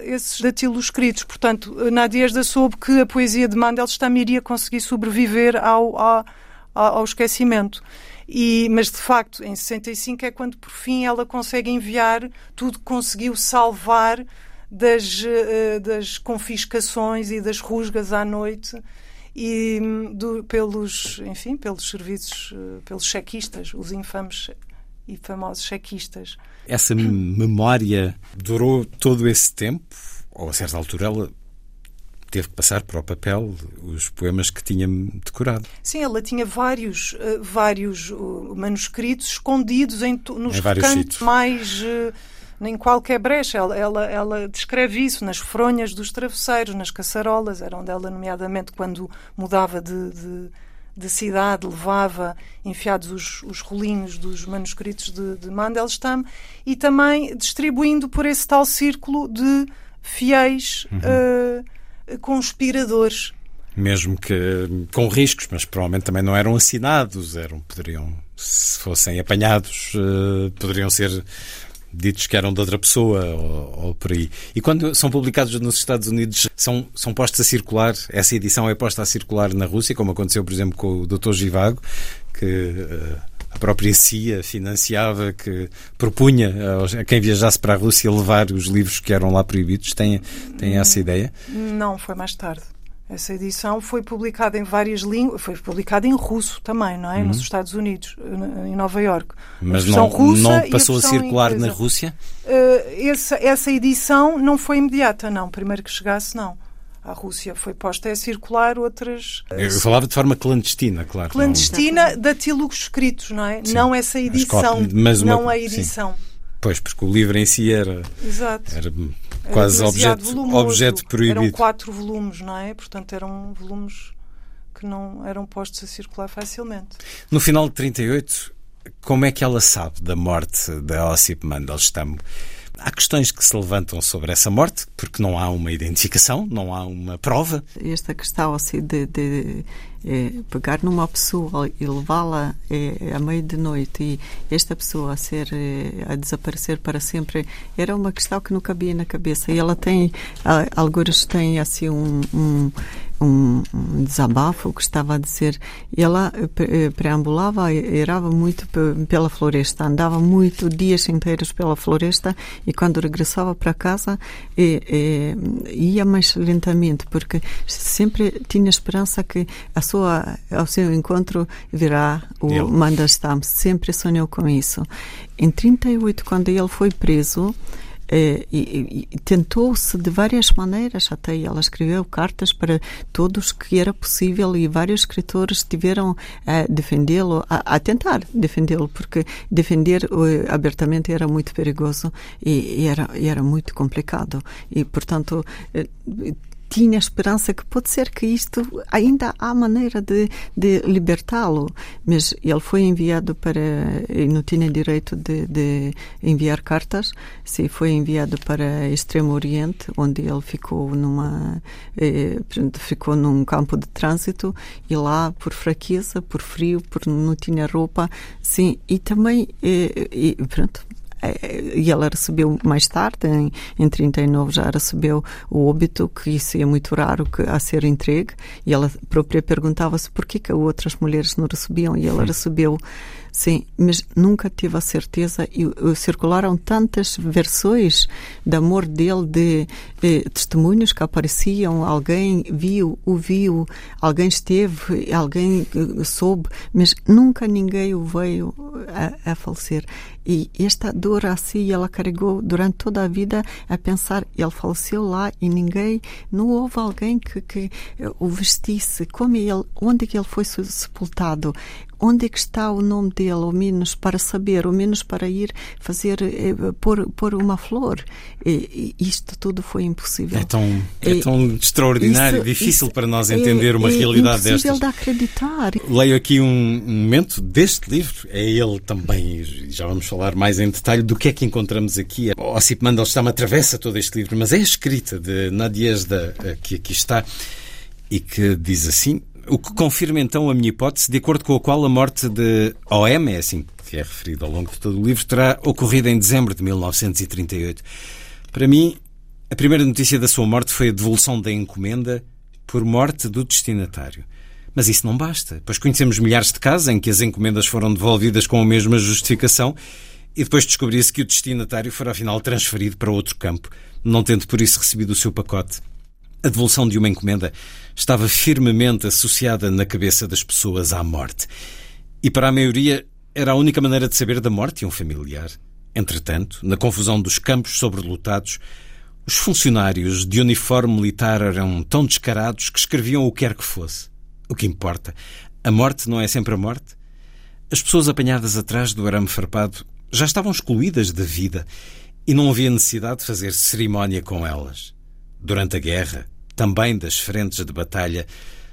esses datilos escritos. Portanto, Nadiesda soube que a poesia de Mandelstam iria conseguir sobreviver ao, ao, ao esquecimento. E, mas de facto, em 65 é quando por fim ela consegue enviar tudo que conseguiu salvar das, uh, das confiscações e das rusgas à noite e do, pelos, enfim, pelos serviços, uh, pelos chequistas, os infames e famosos chequistas. Essa memória durou todo esse tempo? Ou a certa altura ela teve que passar para o papel os poemas que tinha decorado. Sim, ela tinha vários, uh, vários uh, manuscritos escondidos em, nos em recantos mais. Uh, em qualquer brecha. Ela, ela, ela, descreve isso nas fronhas dos travesseiros, nas caçarolas, era onde ela, nomeadamente, quando mudava de, de de cidade levava enfiados os, os rolinhos dos manuscritos de, de Mandelstam e também distribuindo por esse tal círculo de fiéis uhum. uh, conspiradores. Mesmo que com riscos, mas provavelmente também não eram assinados, eram, poderiam, se fossem apanhados, uh, poderiam ser ditos que eram de outra pessoa ou, ou, por aí. E quando são publicados nos Estados Unidos, são, são postos a circular, essa edição é posta a circular na Rússia, como aconteceu, por exemplo, com o Dr. Givago, que uh, a própria CIA financiava, que propunha a quem viajasse para a Rússia levar os livros que eram lá proibidos. Tem, tem essa ideia? Não, foi mais tarde. Essa edição foi publicada em várias línguas, foi publicada em russo também, não é? Uhum. Nos Estados Unidos, em Nova York. Mas não, não passou a, a circular inglesa. na Rússia? Uh, essa, essa edição não foi imediata, não. Primeiro que chegasse, não. A Rússia foi posta a circular outras. Eu falava de forma clandestina, claro. Clandestina, não... datilogos escritos, não é? Sim. Não essa edição, mas uma... não a edição. Sim. Pois, porque o livro em si era. Exato. Era quase era objeto, objeto proibido. Eram quatro volumes, não é? Portanto, eram volumes que não eram postos a circular facilmente. No final de 38, como é que ela sabe da morte da Ossip Mandelstam? Há questões que se levantam sobre essa morte, porque não há uma identificação, não há uma prova. Esta questão assim de, de é, pegar numa pessoa e levá-la é, à meia de noite e esta pessoa a ser é, a desaparecer para sempre era uma questão que não cabia na cabeça e ela tem alguns têm assim um, um um, um, desabafo que estava a dizer. Ela eh, preambulava, irava muito pela floresta, andava muito dias inteiros pela floresta e quando regressava para casa ia mais lentamente porque sempre tinha esperança que a sua, ao seu encontro virá o ele. Mandelstam. Sempre sonhou com isso. Em 38, quando ele foi preso, eh, e, e tentou-se de várias maneiras, até ela escreveu cartas para todos que era possível e vários escritores tiveram a defendê-lo, a, a, tentar defendê-lo, porque defender uh, abertamente era muito perigoso e, e, era, e era muito complicado. E, portanto, uh, tinha esperança que pode ser que isto ainda há maneira de, de libertá-lo, mas ele foi enviado para e não tinha direito de, de enviar cartas, se foi enviado para Extremo Oriente, onde ele ficou numa eh, ficou num campo de trânsito e lá por fraqueza, por frio, por não tinha roupa, sim, e também eh, e, pronto e ela recebeu mais tarde, em, em 39 já recebeu o óbito, que isso é muito raro que, a ser entregue, e ela própria perguntava-se por que, que outras mulheres não recebiam, e ela Sim. recebeu Sim, mas nunca tive a certeza. E circularam tantas versões de amor dele, de, de testemunhos que apareciam, alguém viu, o viu, alguém esteve, alguém soube, mas nunca ninguém o veio a, a falecer. E esta dor assim ela carregou durante toda a vida a pensar, ele faleceu lá e ninguém, não houve alguém que, que o vestisse, como ele, onde que ele foi sepultado, onde é que está o nome dele, ao menos para saber, ao menos para ir fazer, eh, pôr, pôr uma flor. E, isto tudo foi impossível. É tão, é tão extraordinário, isso, difícil isso para nós entender é, uma é realidade destas. É impossível de acreditar. Leio aqui um momento deste livro, é ele também, já vamos falar mais em detalhe do que é que encontramos aqui. O Ossip Mandelstam atravessa todo este livro, mas é a escrita de Nadiezda eh, que aqui está e que diz assim: o que confirma então a minha hipótese, de acordo com a qual a morte de OM, é assim que é referido ao longo de todo o livro, terá ocorrido em dezembro de 1938. Para mim, a primeira notícia da sua morte foi a devolução da encomenda por morte do destinatário. Mas isso não basta, pois conhecemos milhares de casos em que as encomendas foram devolvidas com a mesma justificação e depois descobria-se que o destinatário fora afinal transferido para outro campo, não tendo por isso recebido o seu pacote. A devolução de uma encomenda estava firmemente associada na cabeça das pessoas à morte. E para a maioria era a única maneira de saber da morte de um familiar. Entretanto, na confusão dos campos sobrelotados, os funcionários de uniforme militar eram tão descarados que escreviam o que quer que fosse. O que importa, a morte não é sempre a morte? As pessoas apanhadas atrás do arame farpado já estavam excluídas da vida e não havia necessidade de fazer cerimónia com elas. Durante a guerra, também das frentes de batalha,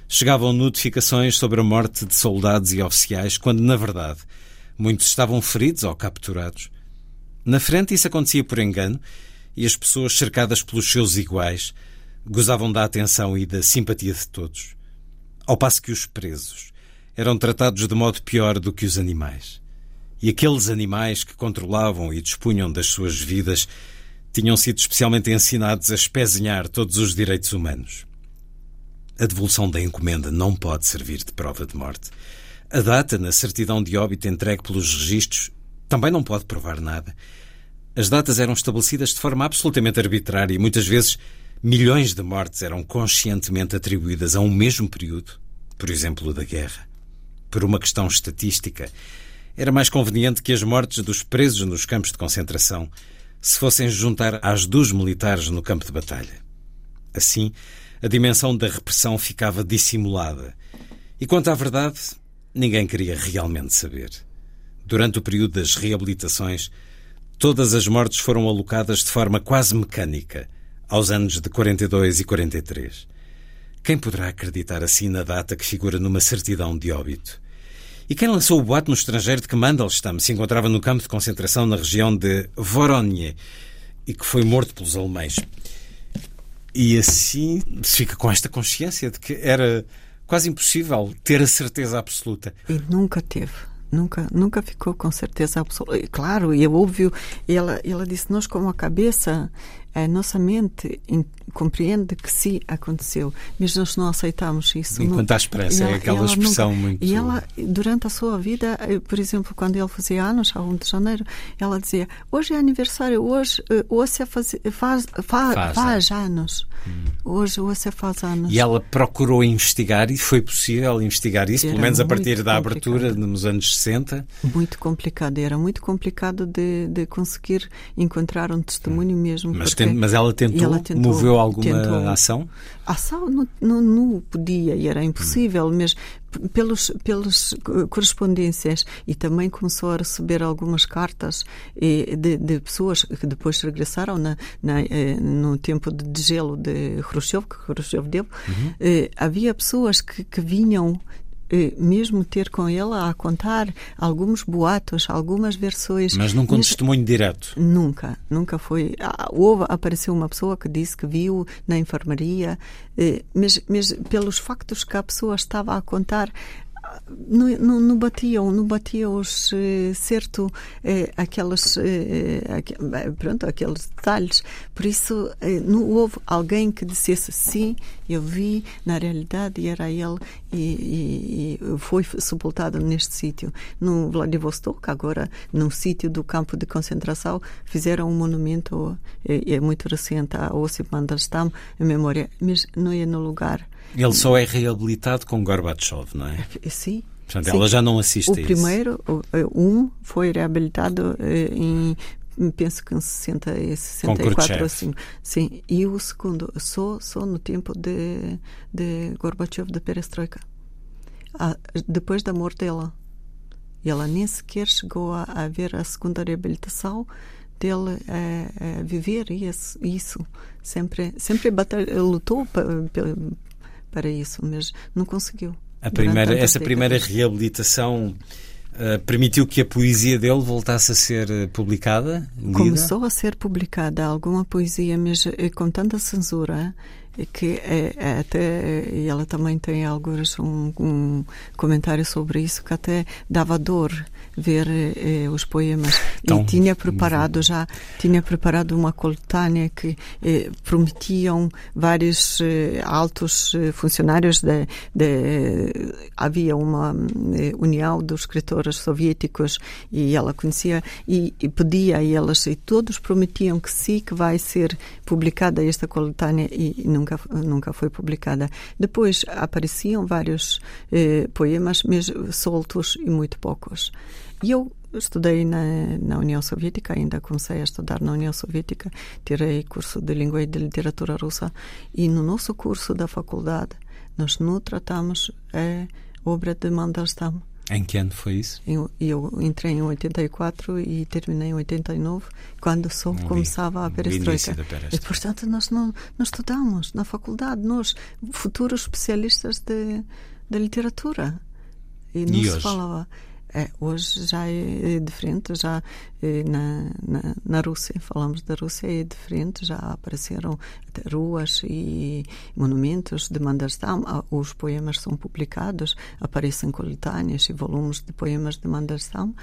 chegavam notificações sobre a morte de soldados e oficiais, quando, na verdade, muitos estavam feridos ou capturados. Na frente, isso acontecia por engano e as pessoas, cercadas pelos seus iguais, gozavam da atenção e da simpatia de todos. Ao passo que os presos eram tratados de modo pior do que os animais. E aqueles animais que controlavam e dispunham das suas vidas tinham sido especialmente ensinados a espezinhar todos os direitos humanos. A devolução da encomenda não pode servir de prova de morte. A data na certidão de óbito entregue pelos registros também não pode provar nada. As datas eram estabelecidas de forma absolutamente arbitrária e muitas vezes milhões de mortes eram conscientemente atribuídas a um mesmo período, por exemplo, o da guerra. Por uma questão estatística, era mais conveniente que as mortes dos presos nos campos de concentração se fossem juntar às dos militares no campo de batalha. Assim, a dimensão da repressão ficava dissimulada. E quanto à verdade, ninguém queria realmente saber. Durante o período das reabilitações, todas as mortes foram alocadas de forma quase mecânica aos anos de 42 e 43. Quem poderá acreditar assim na data que figura numa certidão de óbito? E quem lançou o boato no estrangeiro de que Mandelstam se encontrava no campo de concentração na região de Voronezh e que foi morto pelos alemães? E assim se fica com esta consciência de que era quase impossível ter a certeza absoluta. E nunca teve. Nunca, nunca ficou com certeza absoluta. Claro, e é óbvio, ela, ela disse: Nós, com a cabeça, a nossa mente compreende que sim aconteceu, mas nós não aceitamos isso. Enquanto há esperança, é aquela expressão nunca, muito. E ela, durante a sua vida, eh, por exemplo, quando ele fazia anos, a 1 de janeiro, ela dizia: Hoje é aniversário, hoje, eh, hoje faz, faz, faz, faz anos. Hum. Hoje, hoje faz anos. E ela procurou investigar e foi possível investigar isso, era pelo menos a partir da abertura nos anos 60. Muito complicado, era muito complicado de, de conseguir encontrar um testemunho hum. mesmo. Mas mas ela tentou, ela tentou moveu alguma tentou, ação? Ação não, não, não, podia e era impossível, hum. mas pelos, pelas correspondências e também começou a receber algumas cartas de, de pessoas que depois regressaram na, na, eh, no tempo de gelo de Khrushchev, que Khrushchev deu. Uhum. Eh, havia pessoas que, que vinham mesmo ter com ele a contar alguns boatos, algumas versões. Mas nunca um testemunho direto? Nunca, nunca foi. Ah, houve, apareceu uma pessoa que disse que viu na enfermaria, eh, mas, mas pelos factos que a pessoa estava a contar, não, batiam, não batiam os, eh, certo eh, aquelas, eh, aqu, pronto, aqueles detalhes. Por isso, eh, não houve alguém que dissesse sim, eu vi, na realidade era ele e, e, e foi sepultado neste sítio. No Vladivostok, agora, num sítio do campo de concentração, fizeram um monumento, é, é muito recente, a Osip Mandelstam, em memória, mas não é no lugar ele só é reabilitado com Gorbachev, não é? Sim. Portanto, sim. ela já não assiste o a isso. O primeiro, um, foi reabilitado eh, em penso que em 60, 64 assim. Sim, e o segundo só só no tempo de de Gorbachev de Perestroika. Ah, depois da morte dela. E ela nem sequer chegou a, a ver a segunda reabilitação dele a, a viver isso, isso. Sempre, sempre bater, lutou para, isso, mas não conseguiu. A primeira, essa primeira reabilitação uh, permitiu que a poesia dele voltasse a ser eh, publicada? Lida? Começou a ser publicada alguma poesia, mas eh, com tanta censura que é, até ela também tem alguns um, um, comentário sobre isso que até dava dor ver eh, os poemas. Então, e tinha preparado já tinha preparado uma coletânea que eh, prometiam vários eh, altos eh, funcionários de, de, havia uma eh, união dos escritores soviéticos e ela conhecia e, e pedia a elas e todos prometiam que sim que vai ser publicada esta coletânea e nunca nunca foi publicada. Depois apareciam vários eh, poemas mas soltos e muito poucos e eu estudei na, na União Soviética, ainda comecei a estudar na União Soviética, tirei curso de língua e de literatura russa e no nosso curso da faculdade nós não tratamos a obra de Mandelstam. Em que ano foi isso? Eu, eu entrei em 84 e terminei em 89, quando só não começava a perestroika. E, portanto, nós não, não estudamos na faculdade, nós, futuros especialistas de, de literatura. E não e se hoje? falava. É, hoje já é, é diferente, já é, na, na, na, Rússia, falamos da Rússia, é diferente, já apareceram ruas e monumentos de Manderstam, ah, os poemas são publicados, aparecem coletâneas e volumes de poemas de Manderstam.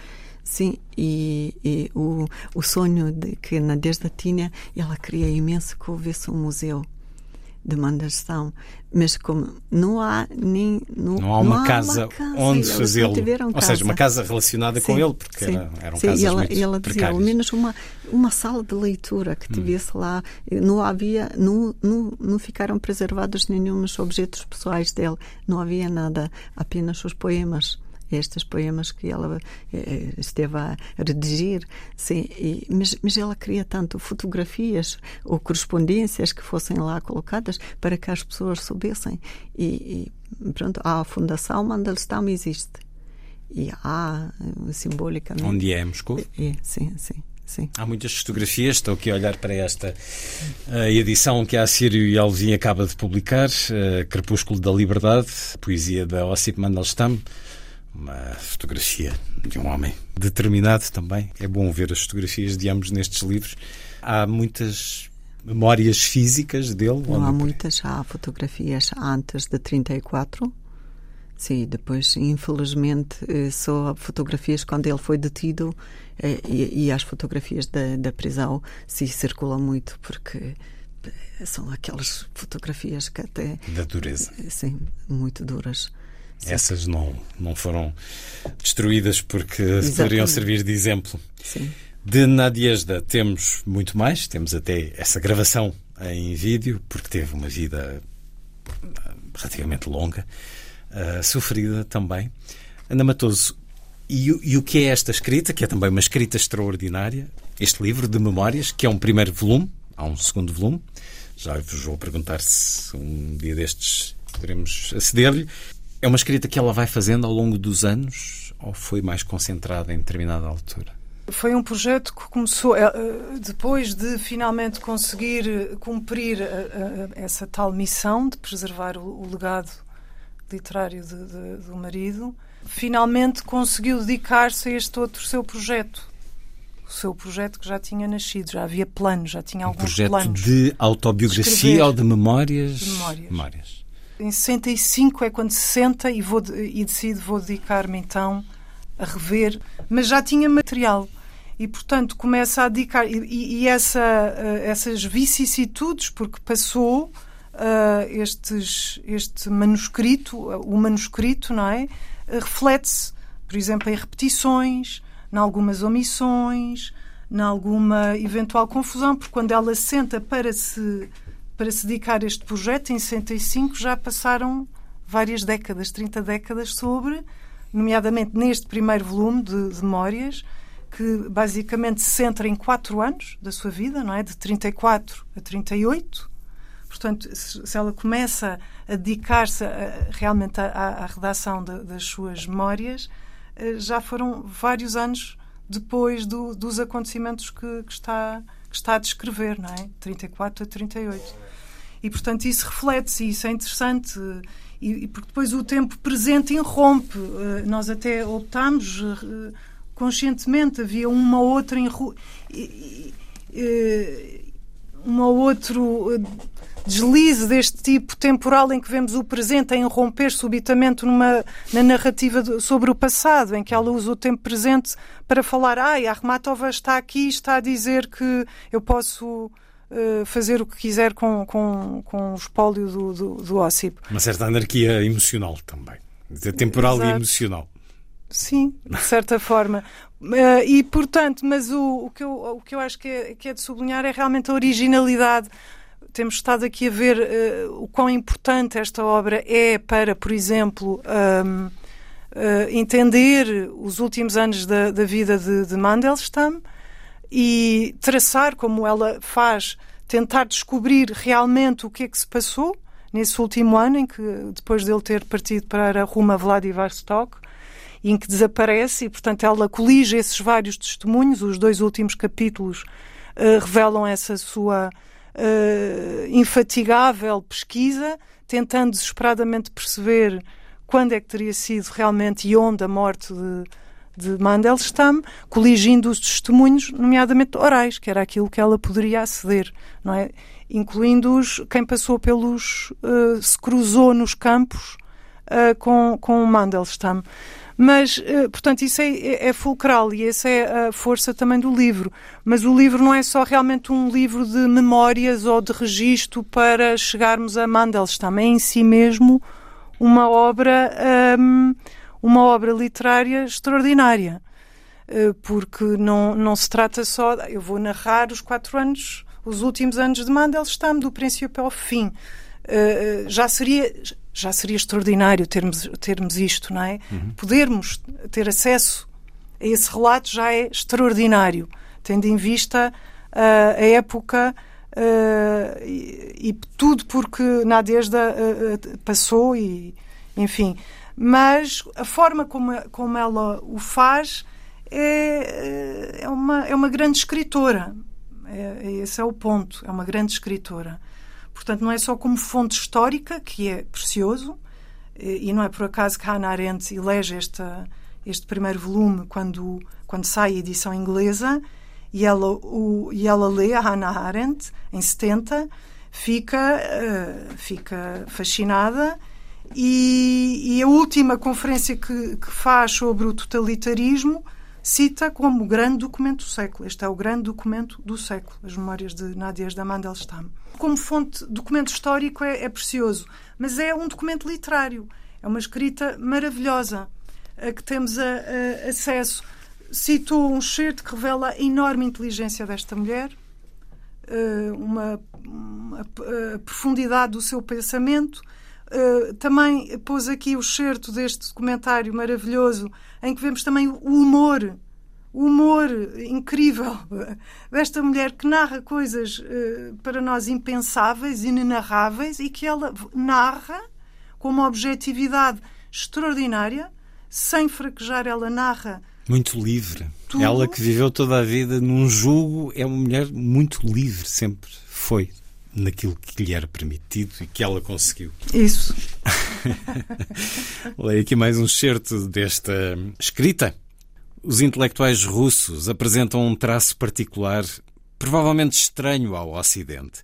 Sim, e, e o, o sonho de que Nadezhda tinha, ela queria imenso que houvesse um museu demandação, mas como não há nem não, não há uma, não casa, há uma casa onde fazê-lo, ou seja, uma casa. relacionada sim, com ele, porque sim, era, eram sim, casas ela, muito ela dizia, ao menos uma uma sala de leitura que hum. tivesse hum. lá, não havia, não, não, não ficaram preservados nenhum objetos pessoais dele, não havia nada, apenas os poemas estes poemas que ela eh, esteve a redigir, sim, e, mas, mas ela queria tanto fotografias ou correspondências que fossem lá colocadas para que as pessoas soubessem. E, e pronto, a Fundação Mandelstam existe. E há, eh, simbolicamente. Onde é Moscou? É, sim, sim. Sim. Há muitas fotografias, estou aqui a olhar para esta uh, edição que a Sírio e Alvin acaba de publicar, uh, Crepúsculo da Liberdade, poesia da Ossip Mandelstam uma fotografia de um homem determinado também. É bom ver as fotografias de ambos nestes livros. Há muitas memórias físicas dele? Não há muitas, há fotografias antes de 34. Sim, depois, infelizmente, eh, só fotografias quando ele foi detido eh, e, e as fotografias da, da prisão se circulam muito porque eh, são aquelas fotografias que até. Da dureza. Sim, muito duras. Sim. Essas não, não foram destruídas porque Exatamente. poderiam servir de exemplo. Sim. De Nadiesda temos muito mais, temos até essa gravação em vídeo, porque teve uma vida relativamente longa, uh, sofrida também. Ana Matoso, e, e, o que é esta escrita, que é também uma escrita extraordinária, este livro de memórias, que é um primeiro volume, há um segundo volume, já vos vou perguntar se um dia destes poderemos aceder-lhe. É uma escrita que ela vai fazendo ao longo dos anos ou foi mais concentrada em determinada altura? Foi um projeto que começou eh, eh, depois de finalmente conseguir eh, cumprir essa tal missão de preservar o legado literário de, de, do marido. Finalmente conseguiu dedicar-se a este outro seu projeto, o seu projeto que já tinha nascido, já havia planos, já tinha um alguns projeto planos. de autobiografia de ou de memórias? De memórias. memórias. Em 65 é quando se senta e, vou, e decide vou dedicar-me então a rever, mas já tinha material. E portanto começa a dedicar e, e essa, uh, essas vicissitudes porque passou uh, estes, este manuscrito, o manuscrito, não é, reflete-se, por exemplo, em repetições, em algumas omissões, em alguma eventual confusão, porque quando ela senta para se para se dedicar a este projeto, em 65 já passaram várias décadas, 30 décadas, sobre, nomeadamente neste primeiro volume de, de memórias, que basicamente se centra em quatro anos da sua vida, não é? De 34 a 38. Portanto, se ela começa a dedicar-se realmente à, à redação de, das suas memórias, uh, já foram vários anos depois do, dos acontecimentos que, que, está, que está a descrever, não é? 34 a 38. E, portanto, isso reflete-se, isso é interessante, e, e, porque depois o tempo presente irrompe. Uh, nós até optámos uh, conscientemente, havia uma outra. Enru... uma outro deslize deste tipo temporal em que vemos o presente a irromper subitamente numa, na narrativa de, sobre o passado, em que ela usa o tempo presente para falar: ai, a Armatova está aqui, está a dizer que eu posso uh, fazer o que quiser com, com, com o espólio do, do, do Ossip. Uma certa anarquia emocional também, temporal Exato. e emocional. Sim, de certa forma. Uh, e, portanto, mas o, o, que eu, o que eu acho que é, que é de sublinhar é realmente a originalidade temos estado aqui a ver uh, o quão importante esta obra é para, por exemplo, um, uh, eh, entender os últimos anos da, da vida de, de, Mandelstam e traçar como ela faz, tentar descobrir realmente o que é que se passou nesse último ano em que, depois dele ter partido para rumo a Vladivostok, em que desaparece e, portanto, ela colige esses vários testemunhos. Os dois últimos capítulos uh, revelam essa sua uh, infatigável pesquisa, tentando desesperadamente perceber quando é que teria sido realmente e onde a morte de, de Mandelstam, coligindo os testemunhos, nomeadamente orais, que era aquilo que ela poderia aceder, não é? Incluindo-os quem passou pelos. Uh, se cruzou nos campos uh, com, com Mandelstam. Mas, eh, portanto, isso é, é, é, fulcral e essa é a força também do livro. Mas o livro não é só realmente um livro de memórias ou de registro para chegarmos a Mandelstam. É em si mesmo uma obra, um, uma obra literária extraordinária. Eh, porque não, não se trata só. Eu vou narrar os quatro anos, os últimos anos de Mandelstam, do princípio ao fim. Já seria já seria extraordinário termos, termos isto, não é? Uhum. Podermos ter acesso a esse relato já é extraordinário, tendo em vista uh, a época uh, e, e, tudo porque Nadezhda uh, passou e, enfim. Mas a forma como, como ela o faz é, é, uma, é uma grande escritora. É, esse é o ponto. É uma grande escritora. Portanto, não é só como fonte histórica, que é precioso, e não é por acaso que Hannah Arendt elege esta, este primeiro volume quando, quando sai a edição inglesa, e ela, o, e ela lê a Hannah Arendt em 70, fica, uh, fica fascinada. E, e, a última conferência que, que faz sobre o totalitarismo cita como grande documento do século. Este é o grande documento do século, as memórias de Nadias da Mandelstam. Como fonte, documento histórico é, é precioso, mas é um documento literário. É uma escrita maravilhosa a que temos a, a, acesso. Cito um certo que revela a enorme inteligência desta mulher, eh, uma, uma a profundidade do seu pensamento. Uh, também pôs aqui o certo deste documentário maravilhoso em que vemos também o humor, o humor incrível desta mulher que narra coisas uh, para nós impensáveis, inenarráveis e que ela narra com uma objetividade extraordinária, sem fraquejar, ela narra. Muito livre. Tudo. Ela que viveu toda a vida num jugo é uma mulher muito livre, sempre foi naquilo que lhe era permitido e que ela conseguiu. Isso. Leio aqui mais um certo desta escrita. Os intelectuais russos apresentam um traço particular, provavelmente estranho ao Ocidente.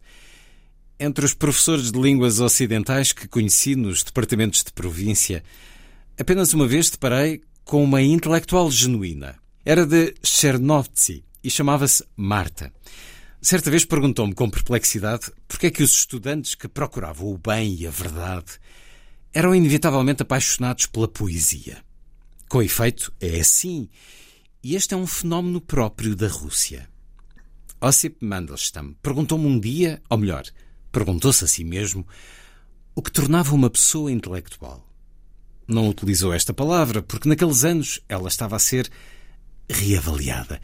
Entre os professores de línguas ocidentais que conheci nos departamentos de província, apenas uma vez deparei com uma intelectual genuína. Era de Chernovtsi e chamava-se Marta. Certa vez perguntou-me com perplexidade porque é que os estudantes que procuravam o bem e a verdade eram inevitavelmente apaixonados pela poesia. Com efeito, é assim. E este é um fenómeno próprio da Rússia. Ossip Mandelstam perguntou-me um dia, ou melhor, perguntou-se a si mesmo, o que tornava uma pessoa intelectual. Não utilizou esta palavra porque naqueles anos ela estava a ser reavaliada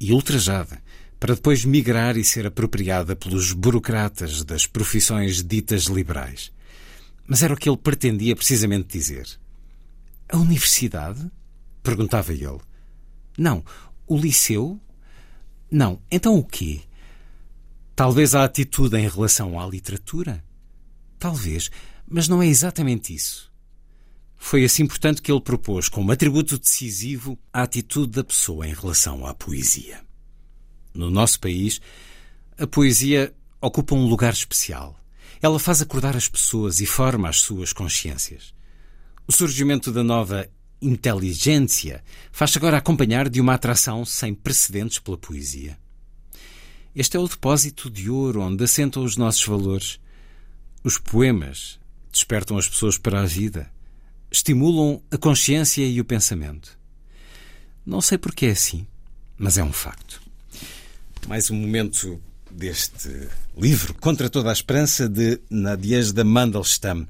e ultrajada para depois migrar e ser apropriada pelos burocratas das profissões ditas liberais. Mas era o que ele pretendia precisamente dizer. A universidade Perguntava ele. Não. O liceu? Não. Então o quê? Talvez a atitude em relação à literatura? Talvez, mas não é exatamente isso. Foi assim, portanto, que ele propôs como atributo decisivo a atitude da pessoa em relação à poesia. No nosso país, a poesia ocupa um lugar especial. Ela faz acordar as pessoas e forma as suas consciências. O surgimento da nova inteligência faz-se agora acompanhar de uma atração sem precedentes pela poesia. Este é o depósito de ouro onde assentam os nossos valores. Os poemas despertam as pessoas para a vida, estimulam a consciência e o pensamento. Não sei porque é assim, mas é um facto. Mais um momento deste livro, Contra toda a Esperança, de Nadezhda Mandelstam,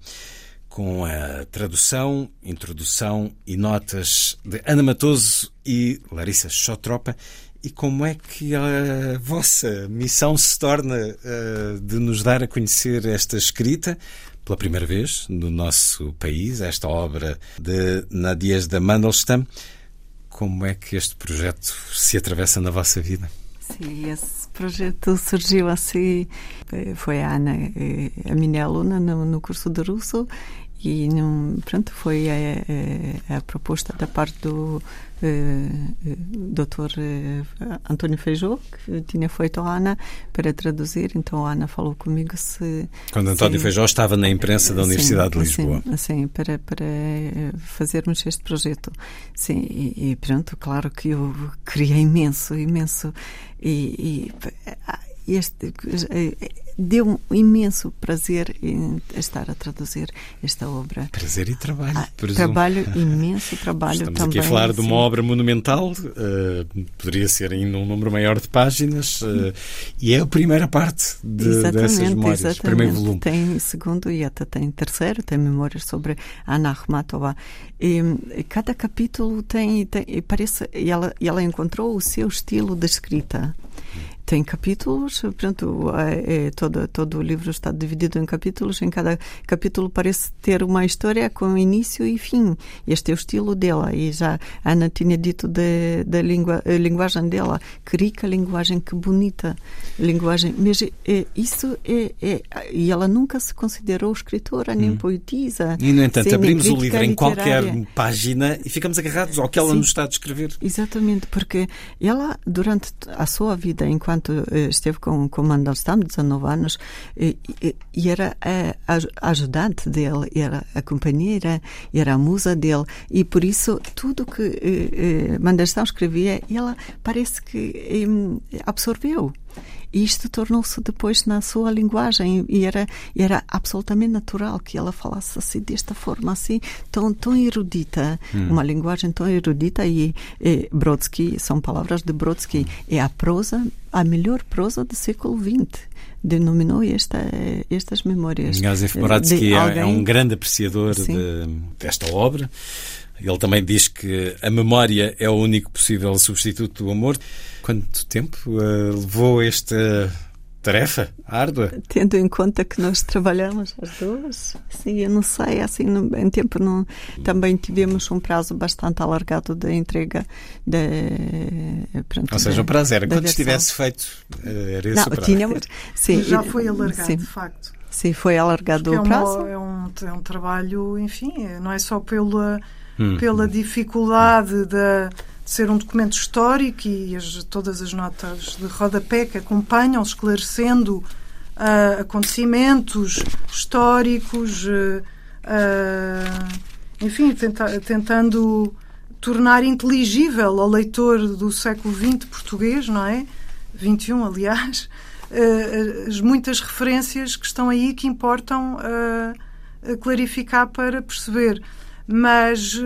com a tradução, introdução e notas de Ana Matoso e Larissa Chotropa. E como é que a vossa missão se torna uh, de nos dar a conhecer esta escrita? Pela primeira vez no nosso país, esta obra de Nadezhda Mandelstam. Como é que este projeto se atravessa na vossa vida? Sim, esse projeto surgiu assim. Eh, foi a Ana, eh, a minha aluna no, curso de russo, e pronto, foi a, a, a, proposta da parte do uh, Dr. António Feijó, que tinha feito a Ana para traduzir. Então a Ana falou comigo se. Quando António sim, Feijó estava na imprensa da Universidade sim, de Lisboa. Sim, sim, para, para fazermos este projeto. Sim, e, e pronto, claro que eu queria imenso, imenso. E, e este deu um imenso prazer em estar a traduzir esta obra. Prazer e trabalho. Ah, trabalho imenso, trabalho Estamos também. aqui a falar de uma obra monumental, uh, poderia ser ainda um número maior de páginas, uh, e é a primeira parte de, exatamente, dessas memórias, exatamente. primeiro volume. Tem segundo e até tem terceiro, tem memórias sobre Ana Akhmatova. E, cada capítulo tem, tem e parece, e ela, e ela encontrou o seu estilo de escrita tem capítulos, portanto, é, é, todo, todo o livro está dividido em capítulos, em cada capítulo parece ter uma história com início e fim. Este é o estilo dela, e já a Ana tinha dito da língua, a linguagem dela, que rica linguagem, que bonita linguagem, mas é, isso é, é, e ela nunca se considerou escritora, nem hum. poetisa. E, no entanto, abrimos o livro em qualquer página e ficamos agarrados ao que ela Sim, nos está a descrever. Exatamente, porque ela, durante a sua vida, enquanto enquanto eh, esteve com, com Mandelstam, 19 anos, e, e era a, ajudante dele, era a companheira, era a musa dele, e por isso tudo que eh, eh Mandelstam escrevia, ela parece que eh, absorveu. Isto tornou-se depois na sua linguagem e era, era absolutamente natural que ela falasse assim, desta forma, assim, tão, tão erudita, hum. uma linguagem tão erudita. E, e Brodsky, são palavras de Brodsky, é a prosa, a melhor prosa do século XX denominou esta, estas memórias. Josef Brodsky é, é, um grande apreciador de, desta obra. Ele também diz que a memória é o único possível substituto do amor. Quanto tempo uh, levou esta tarefa árdua? Tendo em conta que nós trabalhamos as duas, sim, eu não sei, assim, no, em tempo não, também tivemos um prazo bastante alargado de entrega de, pronto, Ou seja, o prazo era quando estivesse feito, eh, era esse não, o prazo. Tínhamos, sim, Já foi alargado, sim. de facto. Sim, foi alargado o prazo. É, um, é um trabalho, enfim, não é só pela, hum. pela dificuldade da de ser um documento histórico e as, todas as notas de rodapé que acompanham, esclarecendo uh, acontecimentos históricos, uh, uh, enfim, tenta, tentando tornar inteligível ao leitor do século XX português, não é? 21, aliás, as muitas referências que estão aí que importam clarificar para perceber. Mas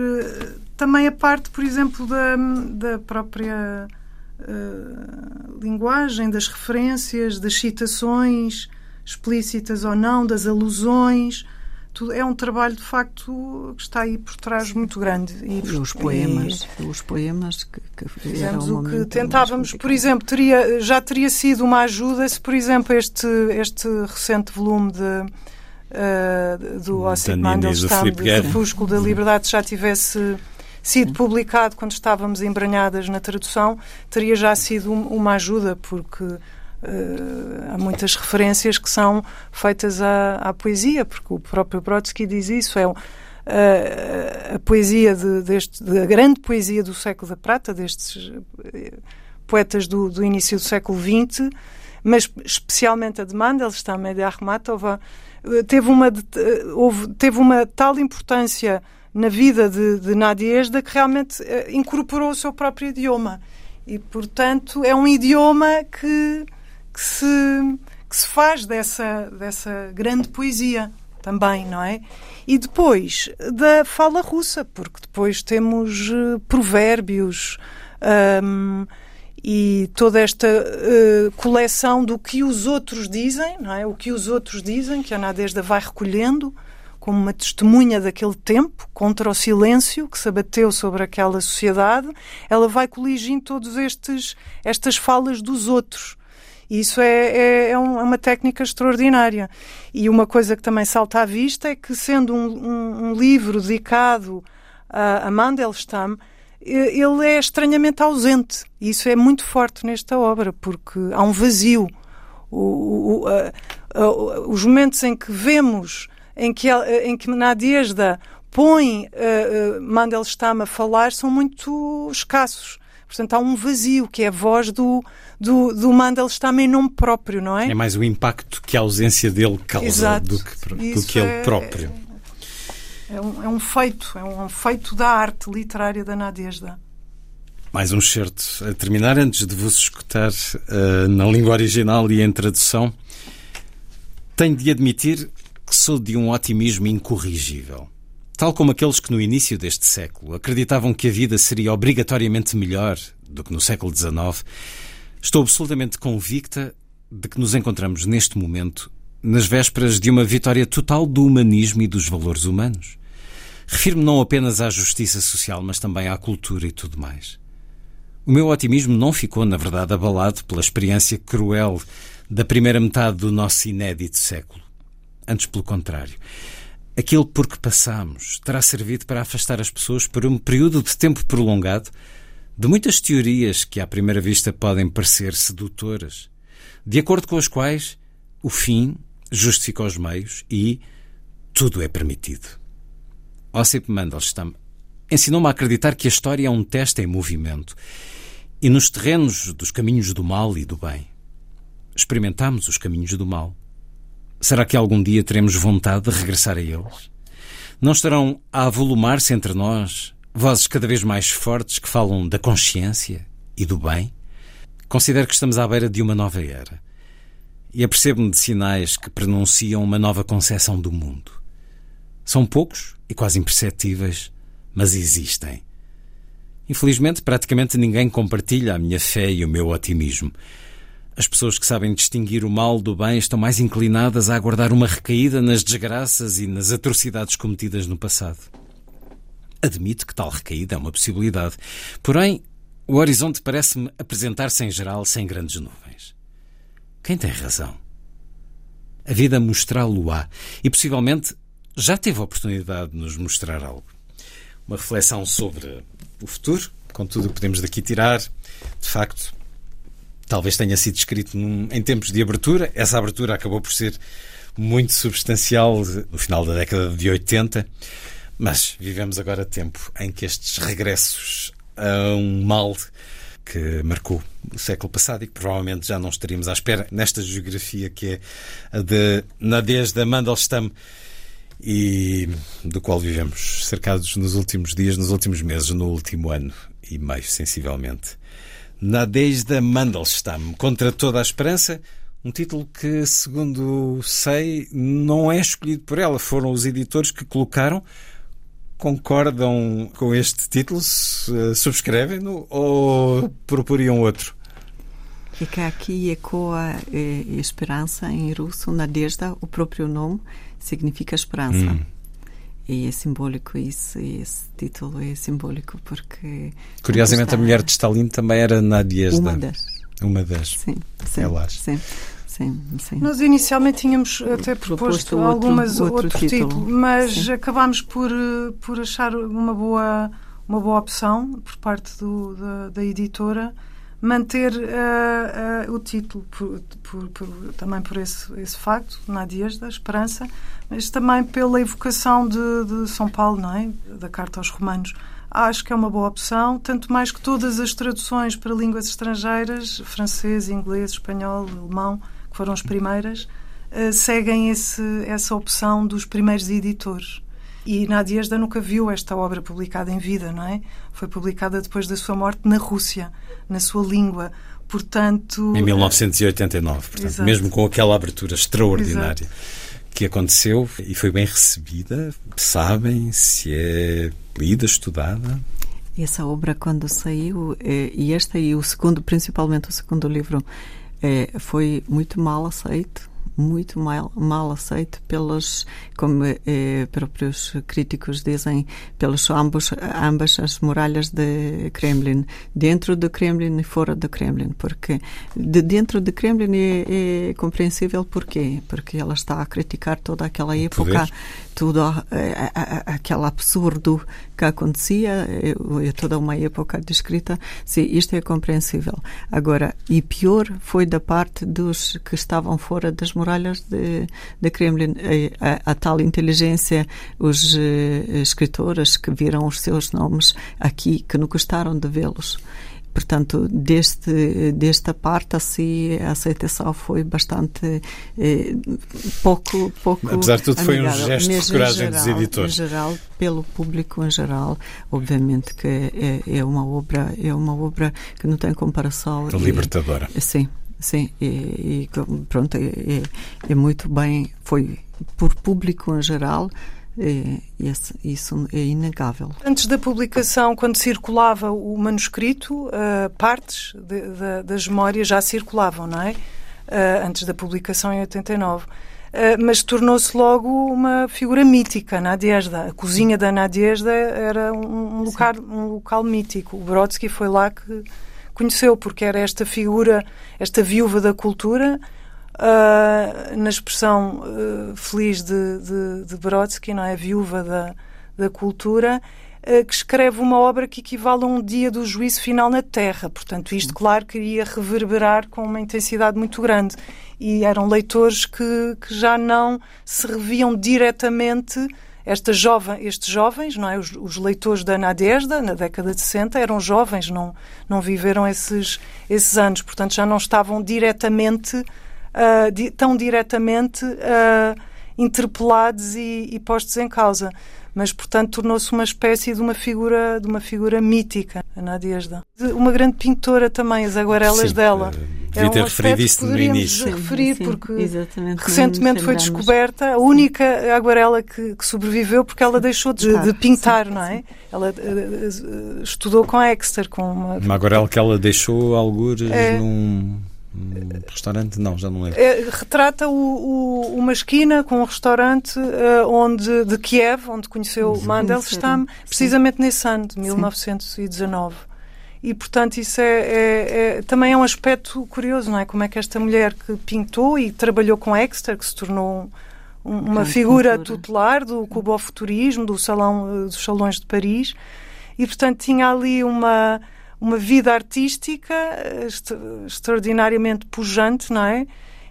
também a parte, por exemplo, da, da própria uh, linguagem, das referências, das citações explícitas ou não, das alusões. Tudo, é um trabalho de facto que está aí por trás muito grande. E, e os poemas, e, os poemas que, que fizemos o que tentávamos, por exemplo, teria, já teria sido uma ajuda se, por exemplo, este, este recente volume de, uh, do Ossip Mandelstam, de Crepúsculo da Liberdade, já tivesse sido publicado quando estávamos embranhadas na tradução, teria já sido uma ajuda, porque uh, há muitas referências que são feitas à, à, poesia, porque o próprio Brodsky diz isso. É, a, a poesia de, deste, de, a grande poesia do século da prata, destes eh, poetas do, do início do século XX, mas especialmente a de Mandelstam e de Akhmatova, eh, teve uma, eh, houve, teve uma tal importância na vida de, de Nadiezda que realmente incorporou o seu próprio idioma. E, portanto, é um idioma que, que, se, que se faz dessa, dessa grande poesia também, não é? E depois da fala russa, porque depois temos uh, provérbios um, e toda esta uh, coleção do que os outros dizem, não é? O que os outros dizem, que a Nadezhda vai recolhendo como uma testemunha daquele tempo, contra o silêncio que se abateu sobre aquela sociedade, ela vai coligindo estes estas falas dos outros isso é, é, é, é, uma técnica extraordinária. E uma coisa que também salta à vista é que, sendo um, um, um livro dedicado a, a Mandelstam, ele é estranhamente ausente. E isso é muito forte nesta obra, porque há um vazio. O, o, a, a, os momentos em que vemos, em que, em que Nadiezda põe uh, uh, Mandelstam a falar, são muito escassos. Portanto, há um vazio, que é a voz do, do, do Mandelstam em nome próprio, não é? É mais o impacto que a ausência dele causa Exato. do que, do que ele é, próprio. É, é, um, é um feito, é um feito da arte literária da Nadezhda. Mais um certo a terminar, antes de vos escutar uh, na língua original e em tradução. Tenho de admitir que sou de um otimismo incorrigível. Tal como aqueles que no início deste século acreditavam que a vida seria obrigatoriamente melhor do que no século XIX, estou absolutamente convicta de que nos encontramos neste momento nas vésperas de uma vitória total do humanismo e dos valores humanos. Refiro-me não apenas à justiça social, mas também à cultura e tudo mais. O meu otimismo não ficou, na verdade, abalado pela experiência cruel da primeira metade do nosso inédito século. Antes, pelo contrário. Aquilo por que passamos terá servido para afastar as pessoas por um período de tempo prolongado de muitas teorias que à primeira vista podem parecer sedutoras, de acordo com as quais o fim justifica os meios e tudo é permitido. Ossip Mandelstam ensinou-me a acreditar que a história é um teste em movimento e nos terrenos dos caminhos do mal e do bem. Experimentamos os caminhos do mal Será que algum dia teremos vontade de regressar a eles? Não estarão a avolumar-se entre nós vozes cada vez mais fortes que falam da consciência e do bem? Considero que estamos à beira de uma nova era e apercebo-me de sinais que pronunciam uma nova concepção do mundo. São poucos e quase imperceptíveis, mas existem. Infelizmente, praticamente ninguém compartilha a minha fé e o meu otimismo. As pessoas que sabem distinguir o mal do bem estão mais inclinadas a aguardar uma recaída nas desgraças e nas atrocidades cometidas no passado. Admito que tal recaída é uma possibilidade. Porém, o horizonte parece-me apresentar-se em geral sem grandes nuvens. Quem tem razão? A vida mostrá-lo-á e possivelmente já teve a oportunidade de nos mostrar algo. Uma reflexão sobre o futuro, com tudo o que podemos daqui tirar. De facto, talvez tenha sido escrito num, em tempos de abertura. Essa abertura acabou por ser muito substancial no final da década de 80, mas vivemos agora tempo em que estes regressos a um mal que marcou o século passado e que provavelmente já não estaríamos à espera nesta geografia que é a de Nadezhda Mandelstam e do qual vivemos cercados nos últimos dias, nos últimos meses, no último ano e meio, sensivelmente. Nadezhda Mandelstam, Contra toda a esperança, um título que, segundo sei, não é escolhido por ela. Foram os editores que colocaram. Concordam com este título? Subscrevem-no ou proporiam outro? Fica aqui ecoa eh, esperança em russo. Nadezhda, o próprio nome, significa esperança. Hum. E é simbólico isso, e esse título é simbólico porque. Curiosamente, a mulher de Stalin também era Nadiezda. Uma das. Uma das. Sim, sim. Elas. Sim. Sim, sim. Nós inicialmente tínhamos até proposto, algumas outro, outro, título, título mas sim. acabámos por, por achar uma boa uma boa opção por parte do, da, da editora manter uh, uh, o título, por, por, por, também por esse, esse facto, Nadias da Esperança, mas também pela evocação de, de, São Paulo, não é? da Carta aos Romanos. Acho que é uma boa opção, tanto mais que todas as traduções para línguas estrangeiras, francês, inglês, espanhol, alemão, que foram as primeiras, uh, seguem esse, essa opção dos primeiros editores. E Nadiezda nunca viu esta obra publicada em vida, não é? Foi publicada depois da sua morte na Rússia, na sua língua. Portanto. Em 1989, portanto, Exato. mesmo com aquela abertura extraordinária. Exato que aconteceu e foi bem recebida? Sabem se é lida, estudada? Essa obra, quando saiu, eh, e esta e o segundo, principalmente o segundo livro, eh, foi muito mal aceito muito mal, mal aceito pelos, como eh, próprios críticos dizem, pelos ambos, ambas as muralhas de Kremlin, dentro do Kremlin e fora do Kremlin, porque de dentro do Kremlin é, é compreensível porquê, porque ela está a criticar toda aquela época. Tudo a, a, a, aquele absurdo que acontecia, é, é toda uma época descrita, sim, isto é compreensível. Agora, e pior foi da parte dos que estavam fora das muralhas de, de Kremlin, a, a, tal inteligência, os uh, escritores que viram os seus nomes aqui, que não gostaram de vê-los. Portanto, deste, desta parte, assim, a aceitação foi bastante eh, pouco, pouco. Apesar de tudo, foi um gesto de coragem geral, dos editores. Em geral, pelo público em geral, obviamente que é, é uma obra, é uma obra que não tem comparação. libertadora. sim, sim, e, e pronto, é, é, é muito bem, foi por público em geral é, esse, isso é inegável. Antes da publicação, quando circulava o manuscrito, uh, partes de, de, das memórias já circulavam, não é? Uh, antes da publicação em 89. Uh, eh, mas tornou-se logo uma figura mítica, Nadiezda. A cozinha da Nadiezda era um, um, local, um local mítico. O Brodsky foi lá que conheceu, porque era esta figura, esta viúva da cultura, uh, na expressão uh, feliz de, de, de, Brodsky, não é? Viúva da, da cultura, uh, que escreve uma obra que equivale a um dia do juízo final na Terra. Portanto, isto, claro, queria reverberar com uma intensidade muito grande. E eram leitores que, que já não se reviam diretamente esta jovem, estes jovens, não é? Os, os, leitores da Nadezhda, na década de 60, eram jovens, não, não viveram esses, esses anos, portanto já não estavam diretamente uh, di tão diretamente uh, interpelados e, e, postos em causa. Mas, portanto, tornou-se uma espécie de uma figura, de uma figura mítica, a Nadiezda. Uma grande pintora também, as aguarelas sim, dela. Devia é um ter referido isso no início. referir, sim, porque recentemente foi descoberta a única aguarela que, que sobreviveu porque ela deixou de, de pintar, sim, não é? Ela uh, estudou com Exeter, com uma... Uma aguarela que ela deixou algures é, num um restaurante? Não, já não lembro. É, retrata o, o, uma esquina com um restaurante uh, onde, de Kiev, onde conheceu Sim, Mandelstam, precisamente Sim. nesse ano de 1919. Sim. E, portanto, isso é, é, é, também é um aspecto curioso, não é? Como é que esta mulher que pintou e trabalhou com Exeter, que se tornou um, uma figura pintura. tutelar do cubofuturismo, do salão, eh, dos salões de Paris, e, portanto, tinha ali uma uma vida artística extraordinariamente pujante, não é?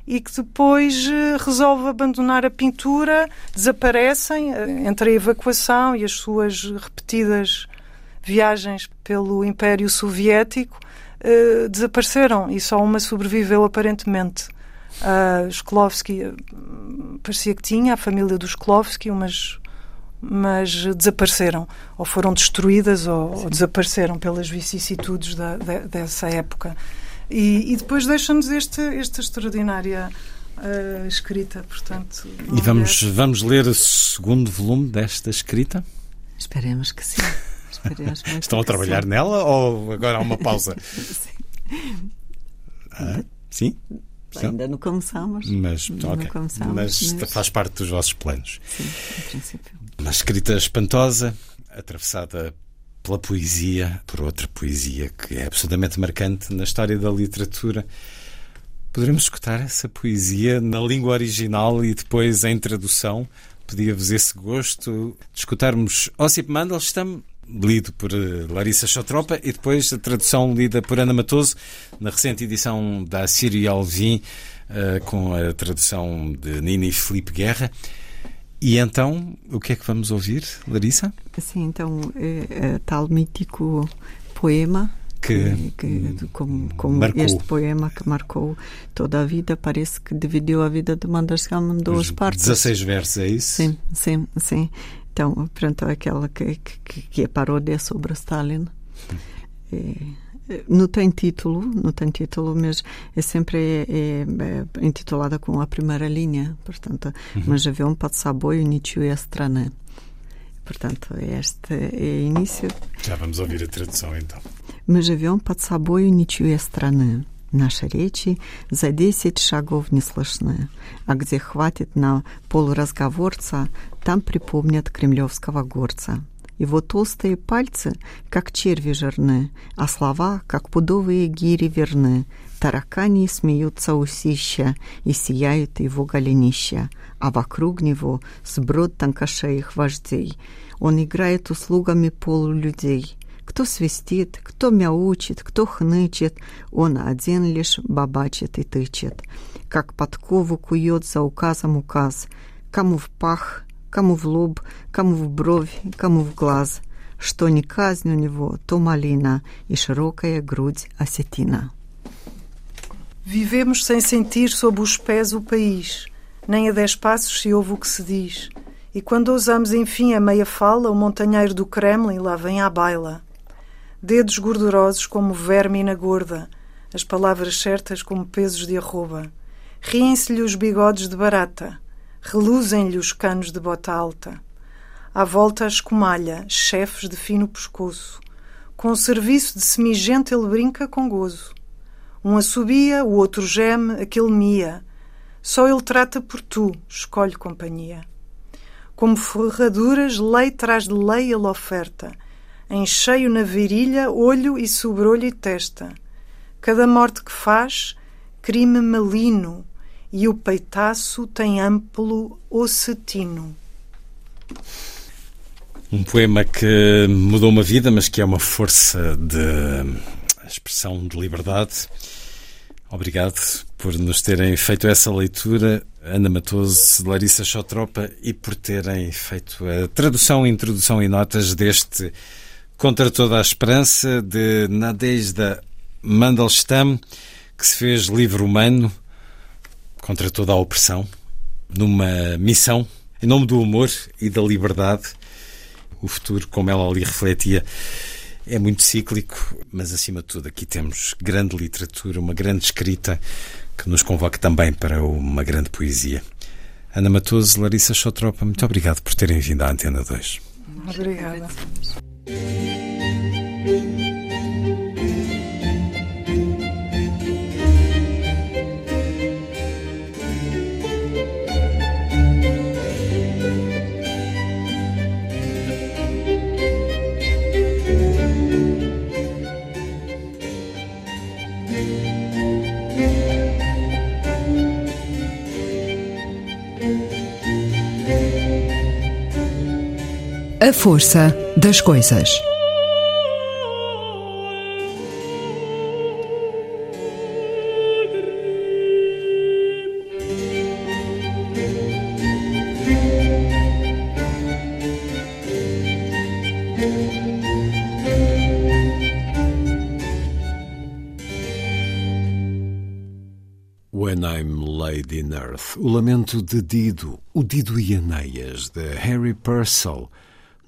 E que depois eh, resolve abandonar a pintura, desaparecem eh, entre a evacuação e as suas repetidas viagens pelo Império Soviético, eh, desapareceram e só uma sobreviveu aparentemente. A Sklovsky parecia que tinha, a família dos Sklovsky, umas mas desapareceram, ou foram destruídas ou, ou desapareceram pelas vicissitudes da, de, dessa época. E, e depois deixa-nos este, esta extraordinária uh, escrita, portanto... E vamos, é... vamos ler o segundo volume desta escrita? Esperemos que sim. Esperemos Estão a trabalhar sim. nela ou agora há uma pausa? sim. Ah, sim? Ainda não começamos. Mas, okay. começamos, mas, mas faz parte dos vossos planos. Sim, em princípio. Uma escrita espantosa, atravessada pela poesia, por outra poesia que é absolutamente marcante na história da literatura. Poderemos escutar essa poesia na língua original e depois em tradução? Pedia-vos esse gosto de escutarmos Ossip Mandelstam lido por eh, Larissa Chotropa, e depois a tradução lida por Ana Matoso, na recente edição da Sírio Alvim, uh, com a tradução de Nini Felipe Guerra. E então, o que é que vamos ouvir, Larissa? Sim, então, é, é tal mítico poema que, que como, como este poema que marcou toda a vida, parece que dividiu a vida de Mandelstam em duas partes. 16 versos, é isso? Sim, sim, sim. Então, pronto, é aquela que, que, que é paródia sobre Stalin. É, não tem título, não tem título, mas é sempre é, é, é intitulada com a primeira linha, portanto, uhum. mas já vê um pode saber e a strana. Portanto, este é o início. Já vamos ouvir a tradução então. Mas já um pode saber e a strana. Наши речи за десять шагов не слышны, а где хватит на полуразговорца, там припомнят кремлевского горца. Его толстые пальцы, как черви жирны, а слова, как пудовые гири верны. Таракани смеются усища, и сияют его голенища, а вокруг него сброд тонкошеих вождей. Он играет услугами полулюдей — кто свистит, кто мяучит, кто хнычет, он один лишь бабачит и тычет. Как подкову кует за указом указ, кому в пах, кому в лоб, кому в бровь, кому в глаз. Что не казнь у него, то малина и широкая грудь осетина. Vivemos sem sentir sob os pés o país, nem a dez passos se ouve o que se diz. E quando ousamos enfim a meia fala, o montanheiro do Kremlin lá vem à baila dedos gordurosos como verme gorda, as palavras certas como pesos de arroba. Riem-se-lhe os bigodes de barata, reluzem-lhe os canos de bota alta. À volta a escumalha, chefes de fino pescoço. Com o serviço de semigente ele brinca com gozo. Um assobia, o outro geme, aquele mia. Só ele trata por tu, escolhe companhia. Como ferraduras, lei traz de lei ele oferta – em cheio na virilha, olho e sobrolho e testa. Cada morte que faz, crime malino, e o peitaço tem amplo ocetino. Um poema que mudou uma vida, mas que é uma força de expressão de liberdade. Obrigado por nos terem feito essa leitura, Ana Matoso, Larissa Chotropa, e por terem feito a tradução, introdução e notas deste Contra toda a esperança de Nadezhda Mandelstam, que se fez livre humano contra toda a opressão, numa missão em nome do amor e da liberdade. O futuro, como ela ali refletia, é muito cíclico, mas acima de tudo aqui temos grande literatura, uma grande escrita que nos convoca também para uma grande poesia. Ana Matoso, Larissa Chotropa, muito obrigado por terem vindo à Antena 2. Obrigada. Música A força das coisas. When I'm Laid in Earth, o lamento de Dido, o Dido e Aneias, de Harry Purcell,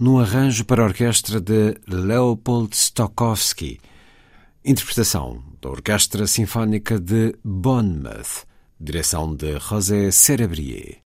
num arranjo para a orquestra de Leopold Stokowski, interpretação da Orquestra Sinfónica de Bournemouth, direção de José Cerebrier.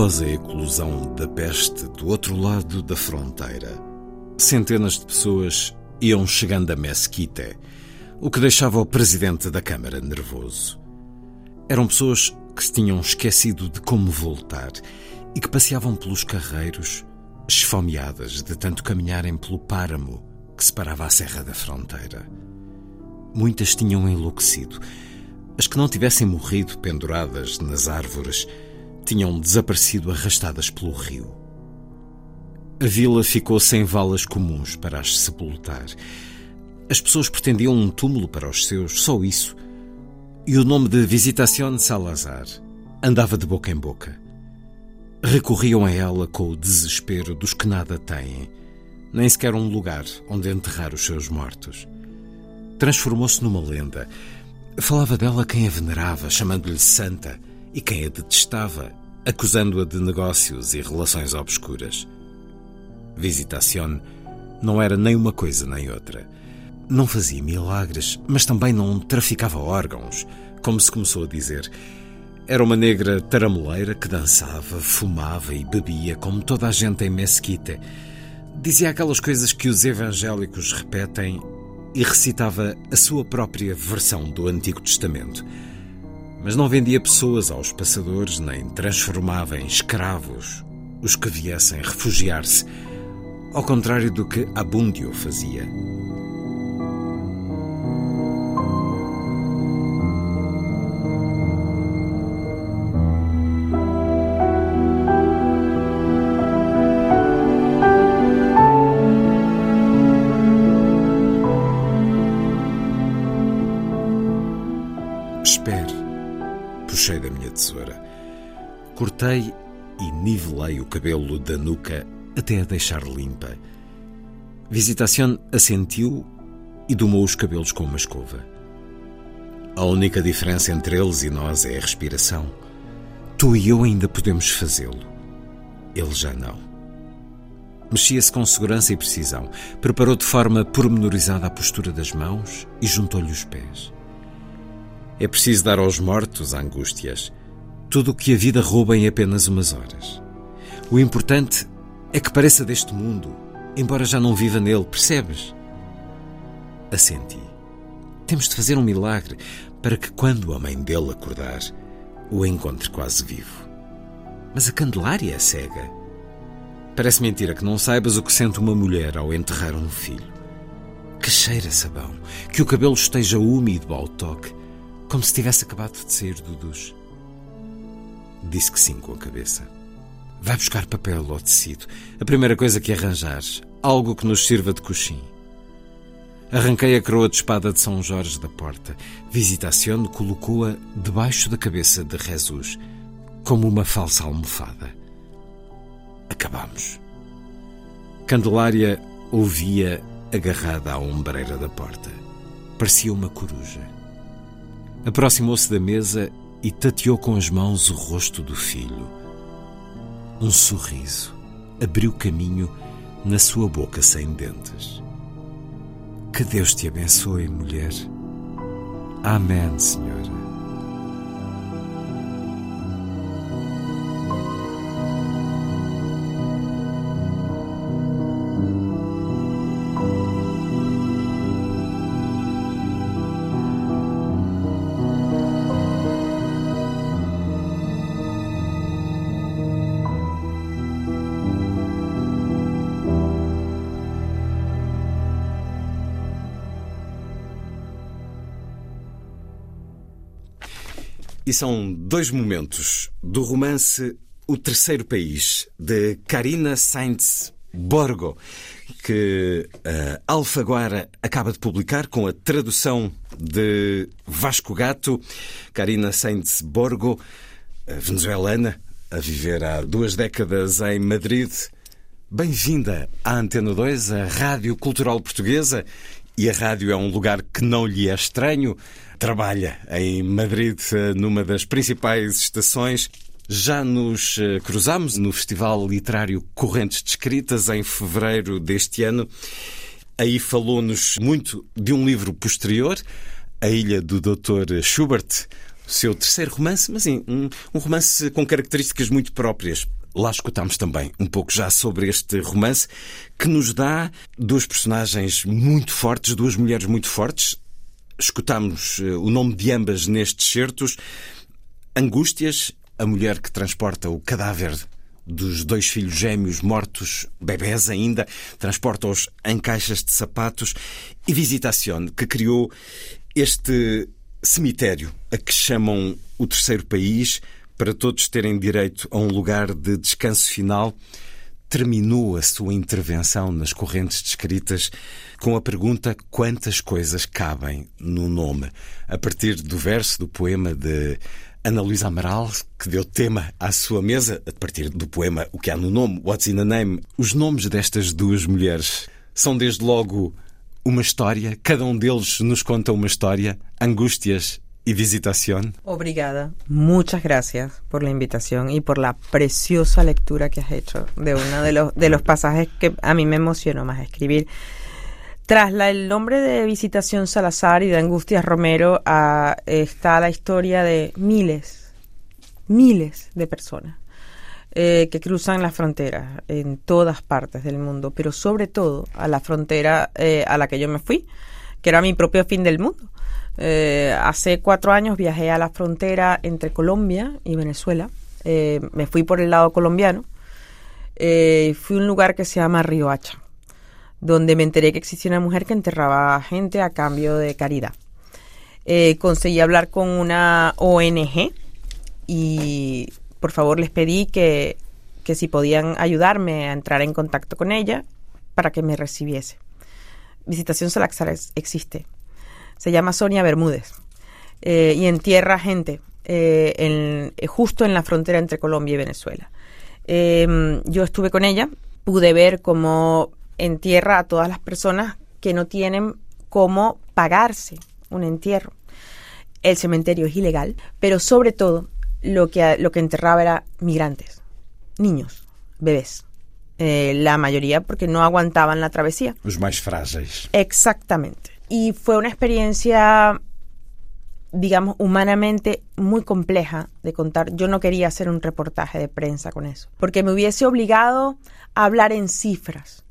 Após a eclosão da peste do outro lado da fronteira, centenas de pessoas iam chegando a Mesquite, o que deixava o presidente da Câmara nervoso. Eram pessoas que se tinham esquecido de como voltar e que passeavam pelos carreiros, esfomeadas de tanto caminharem pelo páramo que separava a Serra da Fronteira. Muitas tinham enlouquecido. As que não tivessem morrido penduradas nas árvores tinham desaparecido arrastadas pelo rio. A vila ficou sem valas comuns para as sepultar. As pessoas pretendiam um túmulo para os seus, só isso. E o nome de Visitación Salazar andava de boca em boca. Recorriam a ela com o desespero dos que nada têm, nem sequer um lugar onde enterrar os seus mortos. Transformou-se numa lenda. Falava dela quem a venerava, chamando-lhe santa, e quem a detestava, acusando-a de negócios e relações obscuras. Visitación não era nem uma coisa nem outra. Não fazia milagres, mas também não traficava órgãos, como se começou a dizer. Era uma negra taramoleira que dançava, fumava e bebia como toda a gente em Mesquite. Dizia aquelas coisas que os evangélicos repetem e recitava a sua própria versão do Antigo Testamento. Mas não vendia pessoas aos passadores nem transformava em escravos os que viessem refugiar-se, ao contrário do que Abundio fazia. Cortei e nivelei o cabelo da nuca até a deixar limpa. Visitación assentiu e domou os cabelos com uma escova. A única diferença entre eles e nós é a respiração. Tu e eu ainda podemos fazê-lo. Ele já não. Mexia-se com segurança e precisão. Preparou de forma pormenorizada a postura das mãos e juntou-lhe os pés. É preciso dar aos mortos angústias tudo o que a vida rouba em apenas umas horas. O importante é que pareça deste mundo, embora já não viva nele, percebes? Assenti. Temos de fazer um milagre para que, quando a mãe dele acordar, o encontre quase vivo. Mas a Candelária é cega. Parece mentira que não saibas o que sente uma mulher ao enterrar um filho. Que cheira sabão, que o cabelo esteja úmido ao toque, como se tivesse acabado de sair do duche. Disse que sim com a cabeça. Vai buscar papel ou tecido. A primeira coisa que arranjares. Algo que nos sirva de coxim. Arranquei a coroa de espada de São Jorge da porta. Visitación colocou-a debaixo da cabeça de Jesus, como uma falsa almofada. Acabamos. Candelária ouvia agarrada à ombreira da porta. Parecia uma coruja. Aproximou-se da mesa e tateou com as mãos o rosto do filho. Um sorriso abriu caminho na sua boca sem dentes. Que Deus te abençoe, mulher. Amém, Senhora. E são dois momentos do romance O Terceiro País, de Karina Sainz Borgo, que a Alfaguara acaba de publicar com a tradução de Vasco Gato. Karina Sainz Borgo, venezuelana, a viver há duas décadas em Madrid. Bem-vinda à Antena 2, a Rádio Cultural Portuguesa. E a rádio é um lugar que não lhe é estranho trabalha em Madrid, eh, numa das principais estações. Já nos eh, cruzamos no Festival Literário Correntes de Escritas em fevereiro deste ano. Aí falou-nos muito de um livro posterior, A Ilha do Dr. Schubert, seu terceiro romance, mas sim, um, um romance com características muito próprias. Lá escutámos também um pouco já sobre este romance que nos dá duas personagens muito fortes, duas mulheres muito fortes. Escutámos uh, o nome de ambas nestes certos. Angústias, a mulher que transporta o cadáver dos dois filhos gêmeos mortos, bebés ainda, transporta-os em caixas de sapatos, e Visitación, que criou este cemitério a que chamam o terceiro país, para todos terem direito a um lugar de descanso final, terminou a sua intervenção nas correntes descritas com a pergunta quantas coisas cabem no nome, a partir do verso do poema de Ana Luísa Amaral, que deu tema à sua mesa, a partir do poema O que há no nome, What's in a Name. Os nomes destas duas mulheres são desde logo uma história, cada um deles nos conta uma história, angústias y visitación. Obrigada. Muchas gracias por la invitación y por la preciosa lectura que has hecho de uno de los, de los pasajes que a mí me emocionó más escribir. Tras el nombre de Visitación Salazar y de Angustias Romero a, está la historia de miles, miles de personas eh, que cruzan las fronteras en todas partes del mundo, pero sobre todo a la frontera eh, a la que yo me fui, que era mi propio fin del mundo. Eh, hace cuatro años viajé a la frontera entre Colombia y Venezuela. me fui por el lado colombiano. fui a un lugar que se llama Río Hacha donde me enteré que existía una mujer que enterraba gente a cambio de caridad. Eh, conseguí hablar con una ONG y por favor les pedí que, que si podían ayudarme a entrar en contacto con ella para que me recibiese. Visitación Salaxar existe. Se llama Sonia Bermúdez eh, y entierra gente eh, en, justo en la frontera entre Colombia y Venezuela. yo estuve con ella, pude ver cómo entierra a todas las personas que no tienen cómo pagarse un entierro. El cementerio es ilegal, pero sobre todo lo que, lo que enterraba era migrantes, niños, bebés. Eh, la mayoría porque no aguantaban la travesía. Los más frágiles. Exactamente. Y fue una experiencia, digamos, humanamente muy compleja de contar. Yo no quería hacer un reportaje de prensa con eso, porque me hubiese obligado a hablar en cifras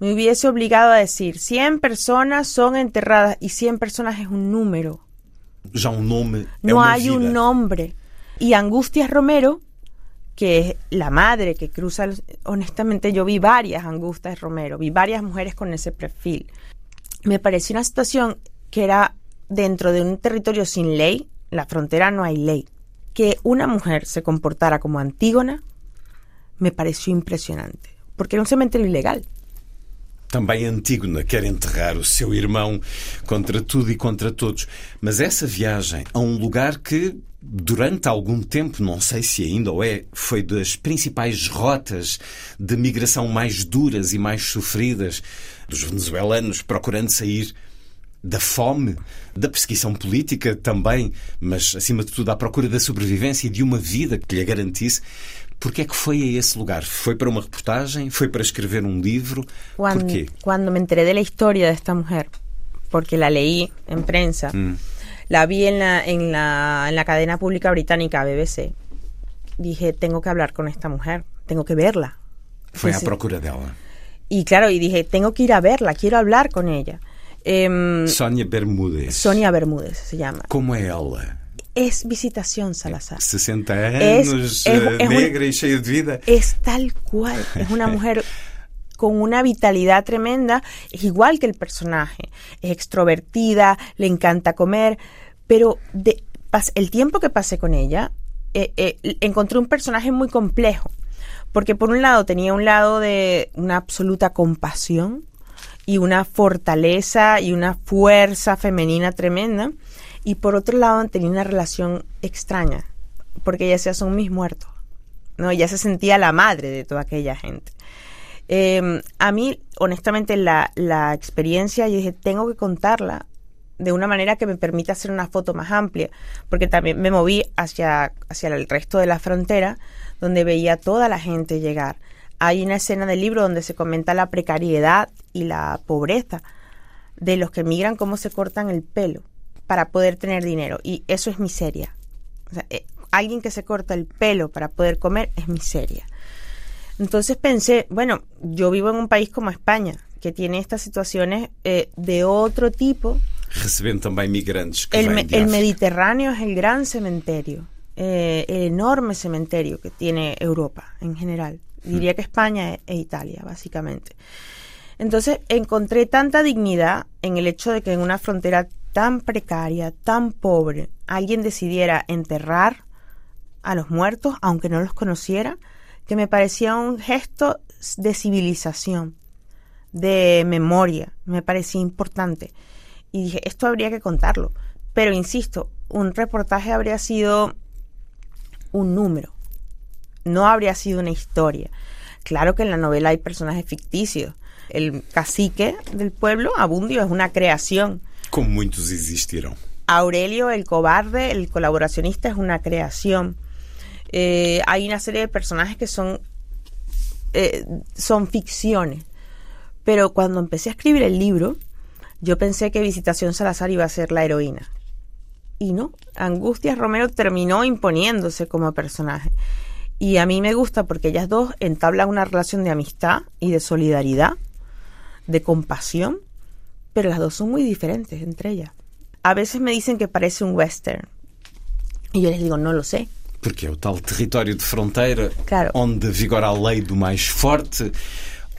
me hubiese obligado a decir 100 personas son enterradas y 100 personas es un número. Ya un nombre. No hay un nombre. Y Angustias Romero, que es la madre que cruza, honestamente yo vi varias Angustias Romero, vi varias mujeres con ese perfil. Me pareció una situación que era dentro de un territorio sin ley, la frontera no hay ley, que una mujer se comportara como Antígona, me pareció impresionante, porque era un cementerio ilegal. Também Antígona quer enterrar o seu irmão contra tudo e contra todos. Mas essa viagem a um lugar que, durante algum tempo, não sei se ainda ou é, foi das principais rotas de migração mais duras e mais sofridas dos venezuelanos procurando sair da fome, da perseguição política também, mas acima de tudo à procura da sobrevivência e de uma vida que lhe garantisse. Porquê é que foi a esse lugar? ¿Foi para una reportaje? ¿Fue para escribir un libro? Cuando, ¿Por qué? Cuando me enteré de la historia de esta mujer, porque la leí en prensa, mm. la vi en la, en, la, en la cadena pública británica BBC, dije, tengo que hablar con esta mujer, tengo que verla. Fue a procura de ella. Y claro, y dije, tengo que ir a verla, quiero hablar con ella. Eh, Sonia Bermúdez. Sonia Bermúdez se llama. ¿Cómo es ella? es Visitación Salazar. 60 años, eh, negra y llena de vida. Es tal cual. Es una mujer con una vitalidad tremenda, es igual que el personaje. Es extrovertida, le encanta comer, pero de, el tiempo que pasé con ella, eh, eh, encontré un personaje muy complejo. Porque por un lado tenía un lado de una absoluta compasión y una fortaleza y una fuerza femenina tremenda y por otro lado tenía una relación extraña, porque ella decía, son mis muertos. ¿no? Ella se sentía la madre de toda aquella gente. Em, a mí, honestamente, la, la experiencia, yo dije, tengo que contarla de una manera que me permita hacer una foto más amplia, porque también me moví hacia, hacia el resto de la frontera, donde veía toda la gente llegar. Hay una escena del libro donde se comenta la precariedad y la pobreza de los que migran, cómo se cortan el pelo para poder tener dinero. Y eso es miseria. Eh, alguien que se corta el pelo para poder comer es miseria. Entonces pensé, bueno, yo vivo en un país como España, que tiene estas situaciones eh, de otro tipo. Reciben también migrantes. Que el, el Mediterráneo es el gran cementerio, eh, el enorme cementerio que tiene Europa en general. Diría que España e, e Italia, básicamente. Entonces encontré tanta dignidad en el hecho de que en una frontera tan precaria, tan pobre, alguien decidiera enterrar a los muertos, aunque no los conociera, que me parecía un gesto de civilización, de memoria, me parecía importante. Y dije, esto habría que contarlo. Pero insisto, un reportaje habría sido un número, no habría sido una historia. Claro que en la novela hay personajes ficticios. El cacique del pueblo, Abundio, es una creación. Como muchos existieron. Aurelio, el cobarde, el colaboracionista, es una creación. Eh, hay una serie de personajes que son, eh, son ficciones. Pero cuando empecé a escribir el libro, yo pensé que Visitación Salazar iba a ser la heroína. Y no, Angustias Romero terminó imponiéndose como personaje. Y a mí me gusta porque ellas dos entablan una relación de amistad y de solidaridad, de compasión, pero las dos son muy diferentes entre ellas. A veces me dicen que parece un western. Y yo les digo, no lo sé. Porque é o tal território de fronteira claro. onde vigora a lei do mais forte,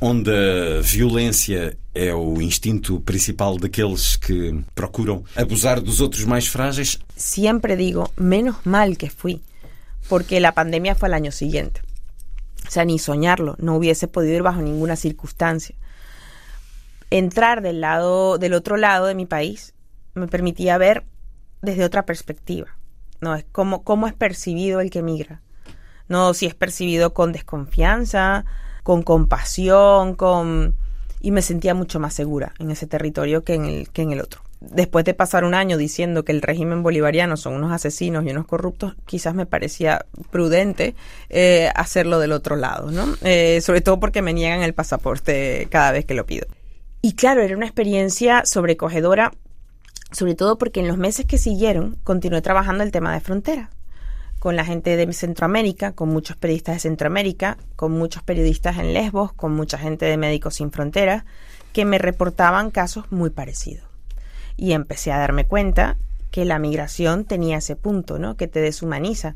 onde a violência é o instinto principal daqueles que procuram abusar dos outros mais frágeis. Sempre digo, menos mal que fui, porque la pandemia fue al año siguiente. O sea, ni soñarlo, no hubiese podido ir bajo ninguna circunstancia. Entrar del lado, del otro lado de mi país me permitía ver desde otra perspectiva no, es cómo, cómo es percibido el que migra. No si es percibido con desconfianza, con compasión, con... Y me sentía mucho más segura en ese territorio que en el, que en el otro. Después de pasar un año diciendo que el régimen bolivariano son unos asesinos y unos corruptos, quizás me parecía prudente eh, hacerlo del otro lado, ¿no? Eh, sobre todo porque me niegan el pasaporte cada vez que lo pido. Y claro, era una experiencia sobrecogedora sobre todo porque en los meses que siguieron continué trabajando el tema de frontera con la gente de Centroamérica, con muchos periodistas de Centroamérica, con muchos periodistas en Lesbos, con mucha gente de Médicos Sin Fronteras, que me reportaban casos muy parecidos. Y empecé a darme cuenta que la migración tenía ese punto, ¿no? Que te deshumaniza.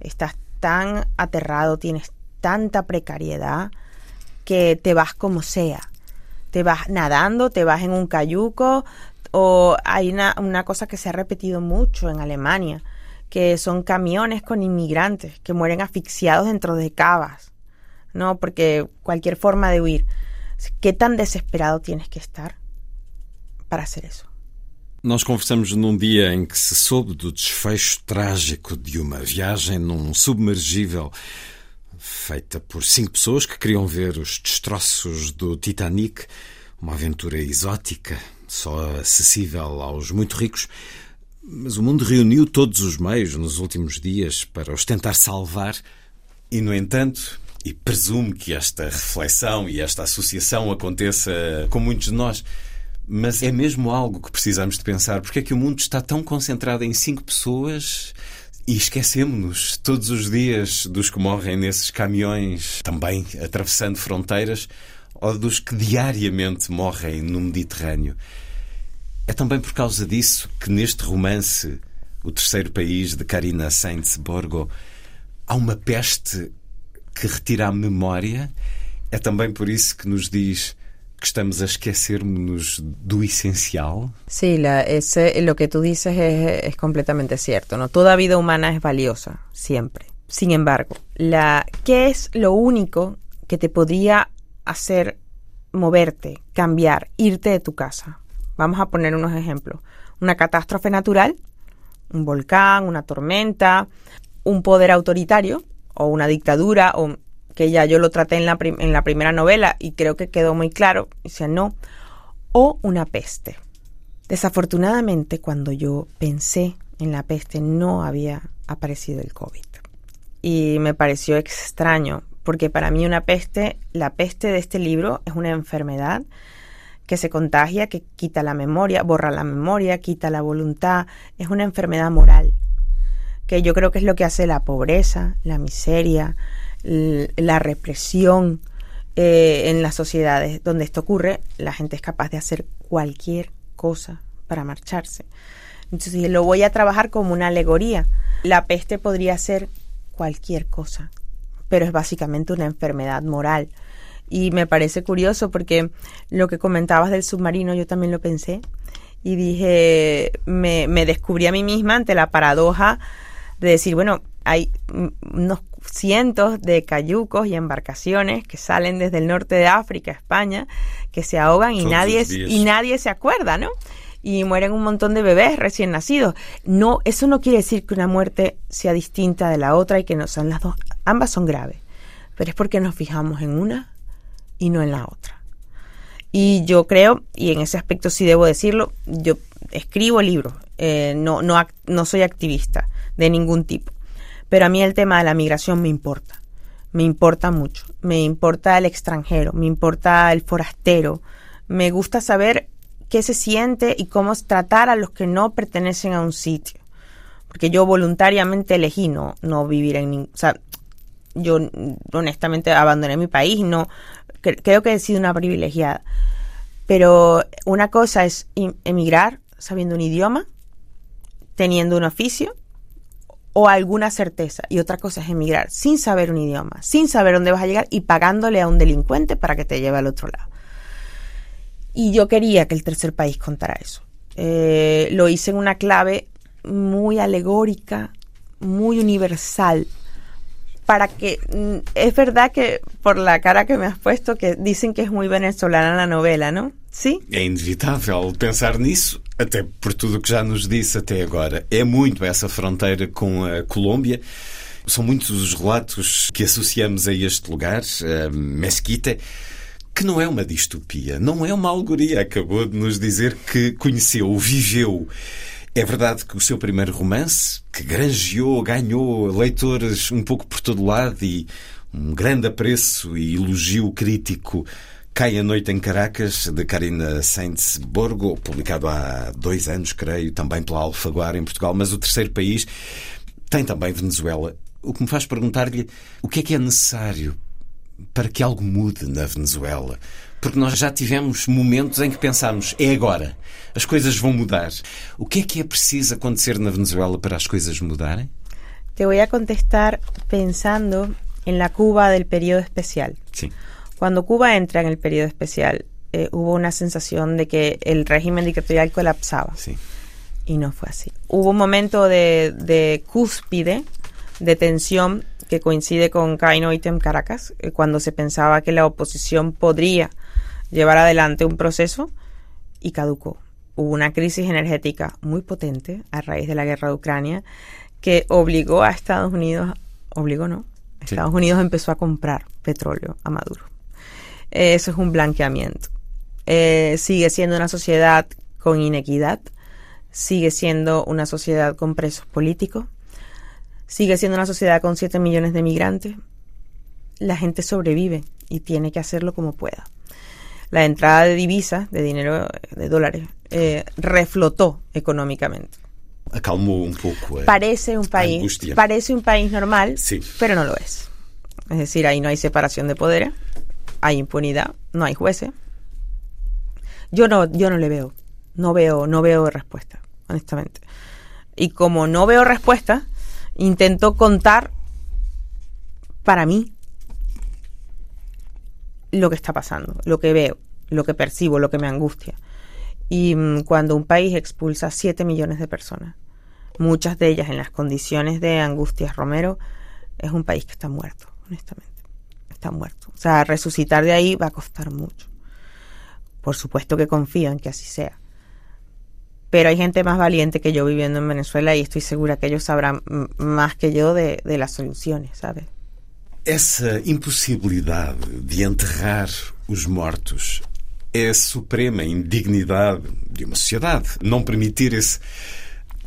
Estás tan aterrado, tienes tanta precariedad que te vas como sea. Te vas nadando, te vas en un cayuco, o hay una, una cosa que se ha repetido mucho en Alemania, que son camiones con inmigrantes que mueren asfixiados dentro de cavas, ¿no? Porque cualquier forma de huir. ¿Qué tan desesperado tienes que estar para hacer eso? Nós conversamos num dia em que se soube do desfecho trágico de uma viagem num submergível feita por cinco pessoas que queriam ver os destroços do Titanic, uma aventura exótica, só acessível aos muito ricos. Mas o mundo reuniu todos os meios nos últimos dias para os tentar salvar, e, no entanto, e presumo que esta reflexão e esta associação aconteça com muitos de nós, mas é mesmo algo que precisamos de pensar. Porque é que o mundo está tão concentrado em cinco pessoas e esquecemos-nos todos os dias dos que morrem nesses caminhões, também atravessando fronteiras, ou dos que diariamente morrem no Mediterrâneo. É também por causa disso que neste romance, O Terceiro País, de Karina Sainz-Borgo, há uma peste que retira a memória. É também por isso que nos diz que estamos a esquecernos do esencial? Sí, lo que tú dices es, es, completamente cierto. ¿no? Toda vida humana es valiosa, siempre. Sin embargo, la, ¿qué es lo único que te podría hacer moverte, cambiar, irte de tu casa? Vamos a poner unos ejemplos. Una catástrofe natural, un volcán, una tormenta, un poder autoritario o una dictadura, o que ya yo lo traté en la, en la primera novela y creo que quedó muy claro, dice no, o una peste. Desafortunadamente, cuando yo pensé en la peste, no había aparecido el COVID. Y me pareció extraño, porque para mí una peste, la peste de este libro es una enfermedad que se contagia, que quita la memoria, borra la memoria, quita la voluntad, es una enfermedad moral que yo creo que es lo que hace la pobreza, la miseria, la represión eh, en las sociedades donde esto ocurre, la gente es capaz de hacer cualquier cosa para marcharse. Entonces lo voy a trabajar como una alegoría. La peste podría ser cualquier cosa, pero es básicamente una enfermedad moral. Y me parece curioso porque lo que comentabas del submarino yo también lo pensé y dije, me, me descubrí a mí misma ante la paradoja de decir, bueno, hay unos cientos de cayucos y embarcaciones que salen desde el norte de África, España, que se ahogan y nadie, y nadie se acuerda, ¿no? Y mueren un montón de bebés recién nacidos. No, eso no quiere decir que una muerte sea distinta de la otra y que no sean las dos. Ambas son graves. Pero es porque nos fijamos en una y no en la otra. Y yo creo, y en ese aspecto sí debo decirlo, yo escribo libros, eh, no, no, no soy activista de ningún tipo. Pero a mí el tema de la migración me importa, me importa mucho, me importa el extranjero, me importa el forastero, me gusta saber qué se siente y cómo tratar a los que no pertenecen a un sitio. Porque yo voluntariamente elegí no, no vivir en. O sea, yo honestamente abandoné mi país, no creo que he sido una privilegiada. Pero una cosa es emigrar sabiendo un idioma, teniendo un oficio o alguna certeza. Y otra cosa es emigrar sin saber un idioma, sin saber dónde vas a llegar y pagándole a un delincuente para que te lleve al otro lado. Y yo quería que el tercer país contara eso. Eh, lo hice en una clave muy alegórica, muy universal, para que mm, es verdad que por la cara que me has puesto que dicen que es muy venezolana la novela, ¿no? Sí? É inevitável pensar nisso, até por tudo que já nos disse até agora. É muito essa fronteira com a Colômbia. São muitos os relatos que associamos a este lugar, a Mesquita, que não é uma distopia, não é uma alegoria. Acabou de nos dizer que conheceu, viveu. É verdade que o seu primeiro romance, que granjeou, ganhou leitores um pouco por todo lado e um grande apreço e elogio crítico, Cai a Noite em Caracas, de Karina Sainz Borgo, publicado há dois anos, creio, também pela Alfaguara em Portugal, mas o terceiro país tem também Venezuela. O que me faz perguntar-lhe o que é que é necessário para que algo mude na Venezuela. Porque nós já tivemos momentos em que pensámos, é agora, as coisas vão mudar. O que é que é preciso acontecer na Venezuela para as coisas mudarem? Te voy a contestar pensando en la Cuba del periodo especial. Sí. Cuando Cuba entra en el periodo especial, eh, hubo una sensación de que el régimen dictatorial colapsaba. Sí. Y no fue así. Hubo un momento de, de cúspide, de tensión, que coincide con Caino Item Caracas, eh, cuando se pensaba que la oposición podría llevar adelante un proceso y caducó. Hubo una crisis energética muy potente a raíz de la guerra de Ucrania que obligó a Estados Unidos, obligó no, Estados Unidos empezó a comprar petróleo a Maduro. eso es un blanqueamiento. Eh, sigue siendo una sociedad con inequidad, sigue siendo una sociedad con presos políticos, Sigue siendo una sociedad con 7 millones de migrantes. La gente sobrevive y tiene que hacerlo como pueda. La entrada de divisas, de dinero, de dólares, eh, reflotó económicamente. Acalmó un poco. parece un país, parece un país normal, sí. pero no lo es. Es decir, ahí no hay separación de poderes, hay impunidad, no hay jueces. Yo no, yo no le veo, no veo, no veo respuesta, honestamente. Y como no veo respuesta, intento contar para mí lo que está pasando, lo que veo, lo que percibo, lo que me angustia. Y mm, cuando un país expulsa a 7 millones de personas, muchas de ellas en las condiciones de Angustias Romero, es un país que está muerto, honestamente. Está muerto. O sea, resucitar de ahí va a costar mucho. Por supuesto que confío en que así sea pero hay gente más valiente que yo viviendo en Venezuela y estoy segura que ellos sabrán más que yo de, de las soluciones, ¿sabes? Essa impossibilidade de enterrar os mortos é a suprema indignidade de uma sociedade. Não permitir esse,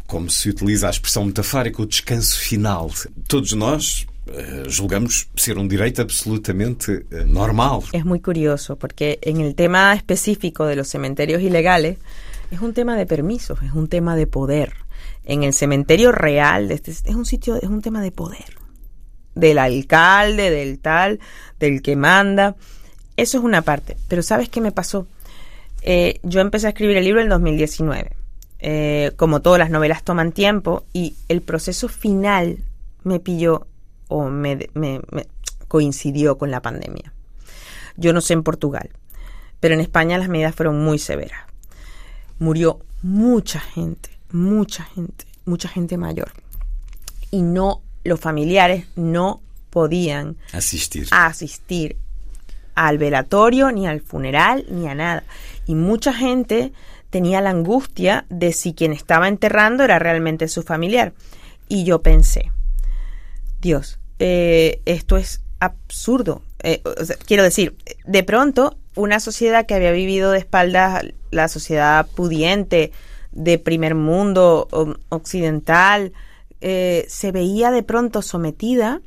como se utiliza a expressão metafórica, o descanso final. Todos nós uh, julgamos ser um direito absolutamente uh, normal. É muito curioso, porque en el tema específico de los cementerios ilegales, es un tema de permisos, es un tema de poder. en el cementerio real, es un sitio, es un tema de poder, del alcalde, del tal, del que manda. Eso es una parte. Pero ¿sabes qué me pasó? Eh, yo empecé a escribir el libro en 2019. Eh, como todas las novelas toman tiempo y el proceso final me pilló o me, coincidió con la pandemia. Yo no sé en Portugal, pero en España las medidas fueron muy severas. Murió mucha gente, mucha gente, mucha gente mayor. Y no, los familiares no podían asistir. asistir al velatorio, ni al funeral, ni a nada. Y mucha gente tenía la angustia de si quien estaba enterrando era realmente su familiar. Y yo pensé, Dios, eh, esto es absurdo. Eh, quiero decir, de pronto, una sociedad que había vivido de espaldas, la sociedad pudiente, de primer mundo, occidental, eh, se veía de pronto sometida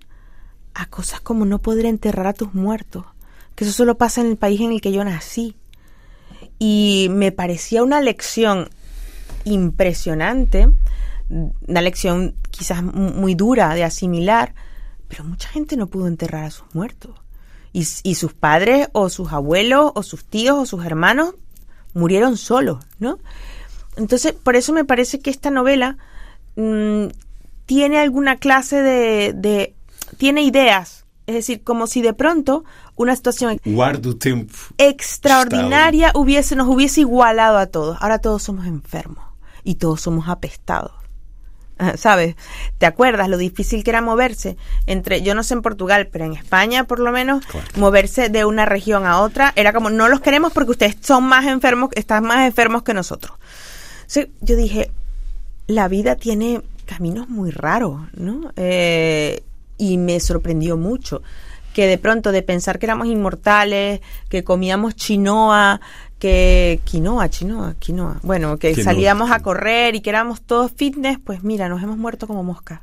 a cosas como no poder enterrar a tus muertos, que eso solo pasa en el país en el que yo nací. Y me parecía una lección impresionante, una lección quizás muy dura de asimilar, pero mucha gente no pudo enterrar a sus muertos. Y, sus padres o sus abuelos o sus tíos o sus hermanos murieron solos, ¿no? Entonces, por eso me parece que esta novela mm, tiene alguna clase de, de, tiene ideas, es decir, como si de pronto una situación extraordinaria hubiese, nos hubiese igualado a todos. Ahora todos somos enfermos y todos somos apestados. ¿Sabes? ¿Te acuerdas lo difícil que era moverse entre, yo no sé en Portugal, pero en España por lo menos, moverse de una región a otra era como, no los queremos porque ustedes son más enfermos, están más enfermos que nosotros. yo dije, la vida tiene caminos muy raros, ¿no? Eh, y me sorprendió mucho que de pronto de pensar que éramos inmortales, que comíamos chinoa, que quinoa, chinoa, quinoa, bueno, que salíamos a correr y que éramos todos fitness, pues mira, nos hemos muerto como moscas.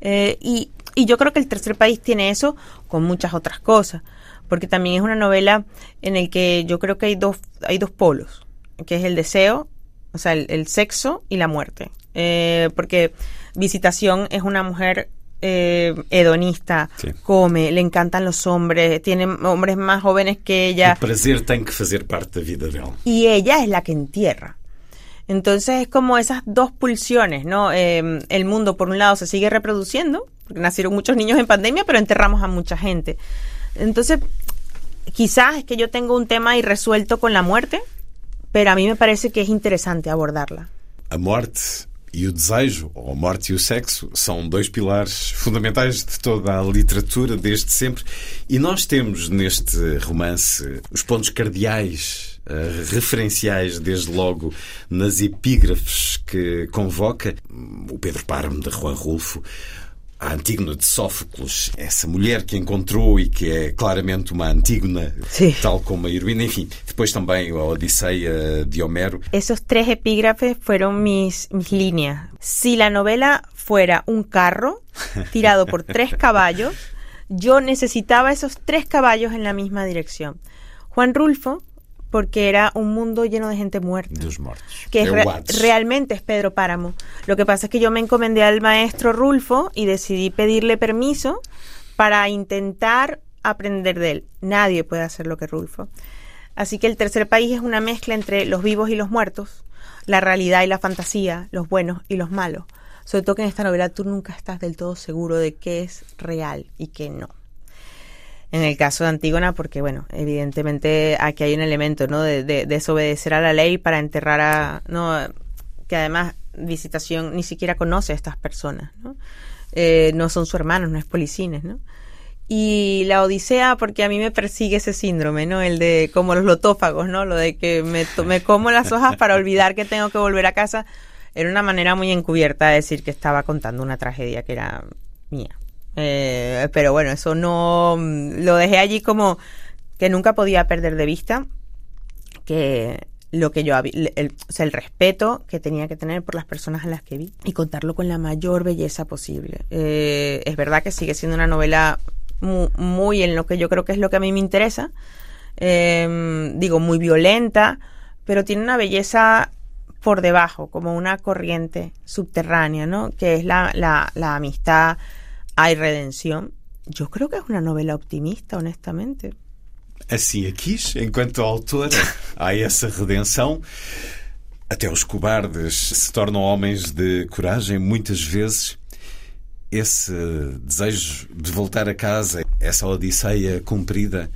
Eh, y, y yo creo que el tercer país tiene eso con muchas otras cosas, porque también es una novela en el que yo creo que hay dos, hay dos polos, que es el deseo, o sea, el, sexo y la muerte. Eh, porque Visitación es una mujer eh, hedonista, come, le encantan los hombres, tiene hombres más jóvenes que ella. El placer tiene que hacer parte de la vida de él. Y ella es la que entierra. Entonces es como esas dos pulsiones, ¿no? Eh, el mundo, por un lado, se sigue reproduciendo, porque nacieron muchos niños en pandemia, pero enterramos a mucha gente. Entonces, quizás es que yo tengo un tema irresuelto con la muerte, pero a mí me parece que es interesante abordarla. A muerte e o desejo, ou a morte e o sexo, são dois pilares fundamentais de toda a literatura desde sempre. E nós temos neste romance os pontos cardeais, uh, referenciais, desde logo nas epígrafes que convoca o Pedro Páramo de Juan Rulfo a Antígona de Sófocles, essa mulher que encontrou e que é claramente uma Antígona, sí. tal como a heroína, enfim, depois também a Odisseia de Homero. Esos tres epígrafes fueron mis, mis líneas. Si la novela fuera un carro tirado por tres caballos, yo necesitaba esos tres caballos en la misma dirección. Juan Rulfo porque era un mundo lleno de gente muerta. Dos muertos. Que realmente es Pedro Páramo. Lo que pasa es que yo me encomendé al maestro Rulfo y decidí pedirle permiso para intentar aprender de él. Nadie puede hacer lo que Rulfo. Así que el tercer país es una mezcla entre los vivos y los muertos, la realidad y la fantasía, los buenos y los malos. Sobre todo que en esta novela tú nunca estás del todo seguro de qué es real y qué no en el caso de Antígona, porque, bueno, evidentemente aquí hay un elemento. De, desobedecer a la ley para enterrar a, ¿no? Que además Visitación ni siquiera conoce a estas personas, ¿no? Eh, no son su hermano, no es Policines, ¿no? Y la Odisea, porque a mí me persigue ese síndrome, ¿no? El de como los lotófagos, ¿no? Lo de que me como las hojas para olvidar que tengo que volver a casa. Era una manera muy encubierta de decir que estaba contando una tragedia que era mía. Eh, pero bueno, eso no mm, lo dejé allí como que nunca podía perder de vista que lo que yo el, o sea, el respeto que tenía que tener por las personas a las que vi y contarlo con la mayor belleza posible. Eh, es verdad que sigue siendo una novela muy, en lo que yo creo que es lo que a mí me interesa. Em, digo, muy violenta, pero tiene una belleza por debajo, como una corriente subterránea, ¿no? Que es la, la, la amistad, hay redención. Yo creo que es una novela optimista, honestamente. Assim a quis, enquanto autora, há essa redenção. Até os cobardes se tornam homens de coragem, muitas vezes. Esse desejo de voltar a casa, essa odisseia cumprida,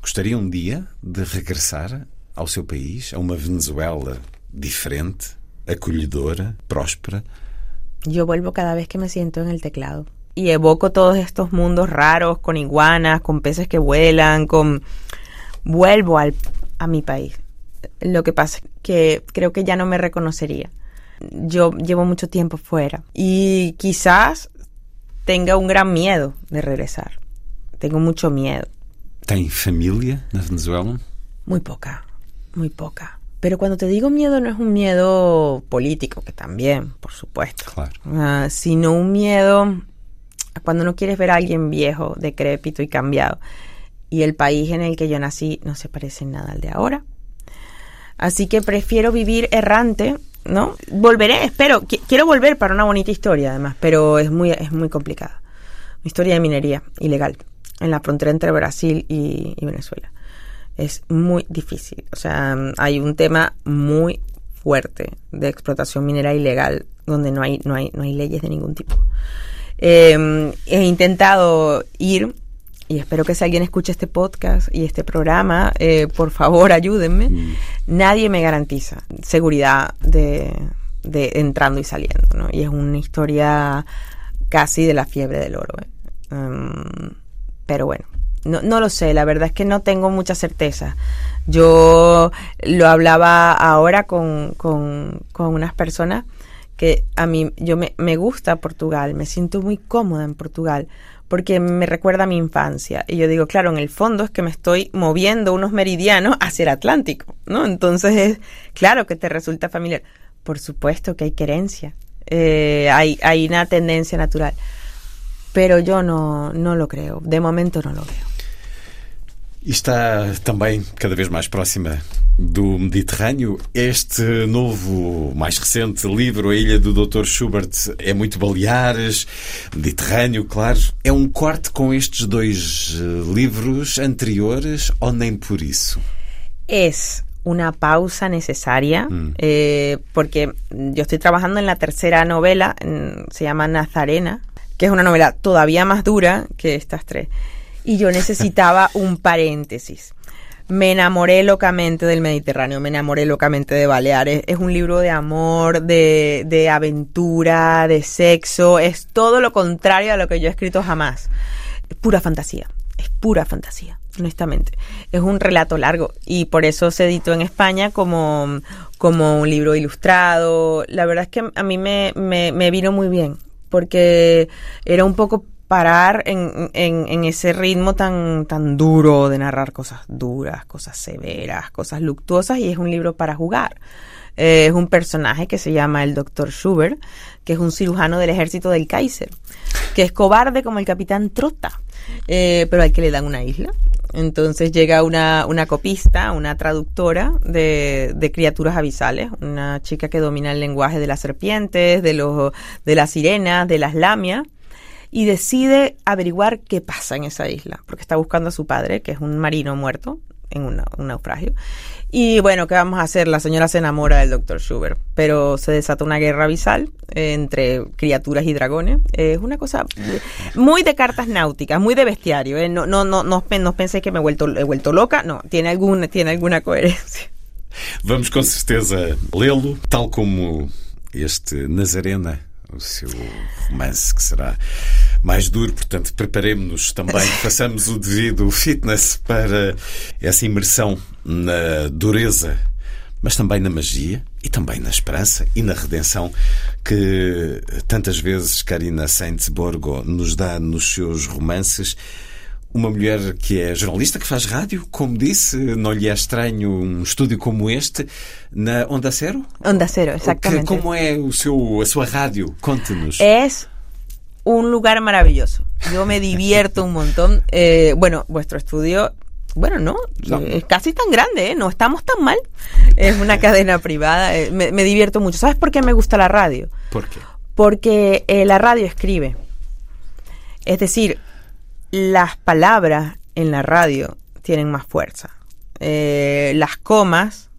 gostaria um dia de regressar ao seu país, a uma Venezuela diferente, acolhedora, próspera? Yo vuelvo cada vez que me siento en el teclado y evoco todos estos mundos raros con iguanas, con peces que vuelan, con vuelvo al, a mi país. Lo que pasa es que creo que ya no me reconocería. Yo llevo mucho tiempo fuera y quizás tenga un gran miedo de regresar. Tengo mucho miedo. ¿Tem familia en Venezuela? Muy poca, muy poca. Pero cuando te digo miedo no es un miedo político, que también, por supuesto, Claro. Ah, sino un miedo cuando no quieres ver a alguien viejo, decrépito y cambiado. Y el país en el que yo nací no se parece en nada al de ahora. Así que prefiero vivir errante, ¿no? Volveré, espero, qui- quiero volver para una bonita historia además, pero es muy, es muy complicada. Una historia de minería ilegal en la frontera entre Brasil y, y Venezuela. Es muy difícil. O sea, hay un tema muy fuerte de explotación minera ilegal donde no hay, no hay, no hay leyes de ningún tipo. Eh, he intentado ir y espero que si alguien escucha este podcast y este programa, eh, por favor ayúdenme. Nadie me garantiza seguridad de, de entrando y saliendo, ¿no? Y es una historia casi de la fiebre del oro. ¿eh? Um, pero bueno, no, no lo sé, la verdad es que no tengo mucha certeza. Yo lo hablaba ahora con, con, con unas personas que a mí yo me, me gusta Portugal, me siento muy cómoda en Portugal porque me recuerda a mi infancia. Y yo digo, claro, en el fondo es que me estoy moviendo unos meridianos hacia el Atlántico, ¿no? Entonces es claro que te resulta familiar. Por supuesto que hay querencia, eh, hay, hay una tendencia natural, pero yo no, no lo creo, de momento no lo veo. Está também cada vez mais próxima do Mediterrâneo. Este novo, mais recente livro, A Ilha do Dr. Schubert, é muito Baleares, Mediterrâneo, claro. É um corte com estes dois eh, livros anteriores ou nem por isso? es una pausa necesaria eh, porque yo estoy trabajando en la tercera novela, se llama Nazarena, que es una novela todavía más dura que estas tres. Y yo necesitaba un paréntesis. Me enamoré locamente del Mediterráneo, me enamoré locamente de Baleares. Es un libro de amor, de, de aventura, de sexo. Es todo lo contrario a lo que yo he escrito jamás. Es pura fantasía. Es pura fantasía, honestamente. Es un relato largo y por eso se editó en España como, como un libro ilustrado. La verdad es que a mí me, me, me vino muy bien porque era un poco parar en, ese ritmo tan, tan duro de narrar cosas duras, cosas severas, cosas luctuosas y es un libro para jugar. Eh, es un personaje que se llama el Dr. Schubert, que es un cirujano del ejército del Kaiser, que es cobarde como el capitán Trota, eh, pero al que le dan una isla. Entonces llega una, una copista, una traductora de, de criaturas abisales, una chica que domina el lenguaje de las serpientes, de, los, de las sirenas, de las lamias, y decide averiguar qué pasa en esa isla, porque está buscando a su padre, que es un marino muerto en un naufragio. Y bueno, ¿qué vamos a hacer? La señora se enamora del doctor Schubert, pero se desata una guerra abisal eh, entre criaturas y dragones. Eh, es una cosa muy de cartas náuticas, muy de bestiario. eh. No, no, no, no, no penséis que me he vuelto, he vuelto loca. No, tiene, alguna tiene alguna coherencia. Vamos com certeza lê-lo, tal como este Nazarena, o romance que será mais duro, portanto, preparemos-nos também, façamos o devido fitness para essa imersão na dureza, mas também na magia e também na esperança e na redenção que tantas vezes Karina Sainz-Borgo nos dá nos seus romances. Uma mulher que é jornalista, que faz rádio, como disse, não lhe é estranho um estúdio como este, na Onda Cero? Onda Cero, Que- exactamente. como é o seu, a sua rádio? Conte-nos. Es un lugar maravilloso. Yo me divierto un montón. Eh, bueno, vuestro estudio Bueno, no, es casi tan grande, ¿eh? no estamos tan mal. Es una cadena privada, eh, me, divierto mucho. ¿Sabes por qué me gusta la radio? ¿Por qué? Porque eh, la radio escribe. Es decir, las palabras en la radio tienen más fuerza. las comas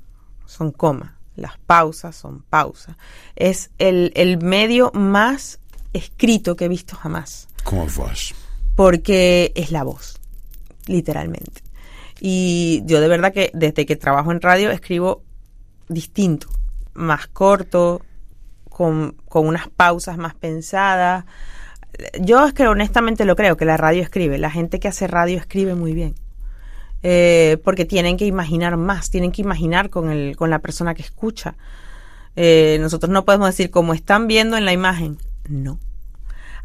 son comas, las pausas son pausas. Es el, el medio más escrito que he visto jamás. Como voz. Porque es la voz, literalmente. Y yo de verdad que desde que trabajo en radio escribo distinto, más corto, con, con unas pausas más pensadas. Yo es que honestamente lo creo, que la radio escribe. La gente que hace radio escribe muy bien. Eh, porque tienen que imaginar más, tienen que imaginar con, el, con la persona que escucha. Eh, nosotros no podemos decir como están viendo en la imagen. No.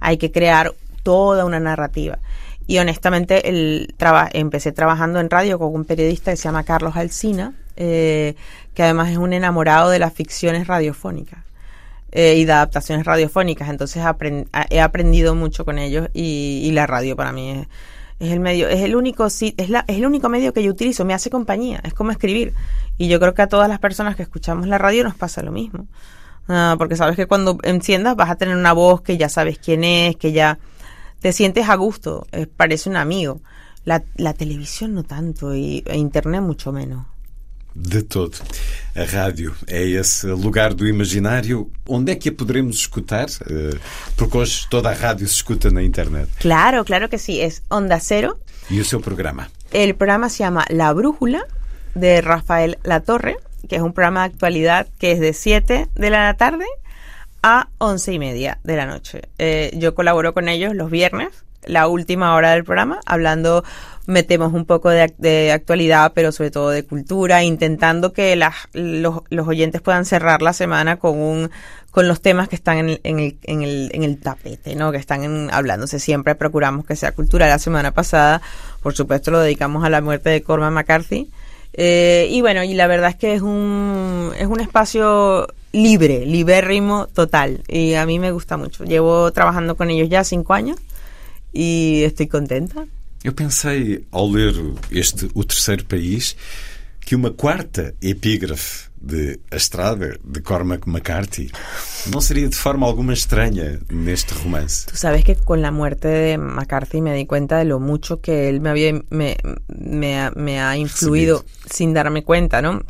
Hay que crear toda una narrativa. Y honestamente el empecé trabajando en radio con un periodista que se llama Carlos Alsina, eh, que además es un enamorado de las ficciones radiofónicas eh, y de adaptaciones radiofónicas. Entonces he aprendido mucho con ellos y, la radio para mí es, es, el medio, es el único es, la, es el único medio que yo utilizo, me hace compañía, es como escribir. Y yo creo que a todas las personas que escuchamos la radio nos pasa lo mismo. Ah, porque sabes que cuando enciendas vas a tener una voz que ya sabes quién es, que ya te sientes a gusto, eh, parece un amigo. La, la televisión no tanto e, e internet mucho menos. De todo. A rádio é esse lugar do imaginário. Onde é que a poderemos escutar? Uh, porque hoje toda a rádio se escuta na internet. Claro, claro que sí. Es Onda Cero. ¿Y o seu programa? El programa se llama La Brújula de Rafael Latorre, que es un programa de actualidad que es de 7 de la tarde a once y media de la noche. Eh, yo colaboro con ellos los viernes, la última hora del programa, hablando, metemos un poco de, actualidad, pero sobre todo de cultura, intentando que las, los, los, oyentes puedan cerrar la semana con un con los temas que están en el, en el, en el, en el tapete, ¿no? Que están hablándose. Siempre procuramos que sea cultura. La semana pasada, por supuesto, lo dedicamos a la muerte de Cormac McCarthy. Eh, y bueno, y la verdad es que es un, es un espacio libre, libérrimo total. Y a mí me gusta mucho. Llevo trabajando con ellos ya cinco años e estou contenta. Eu pensei, ao ler este O Terceiro País, que uma quarta epígrafe de A Estrada, de Cormac McCarthy, não seria de forma alguma estranha neste romance. Tu sabes que con la muerte de McCarthy me di cuenta de lo mucho que él me, había, me, me, me ha influido sin darme cuenta, ¿no?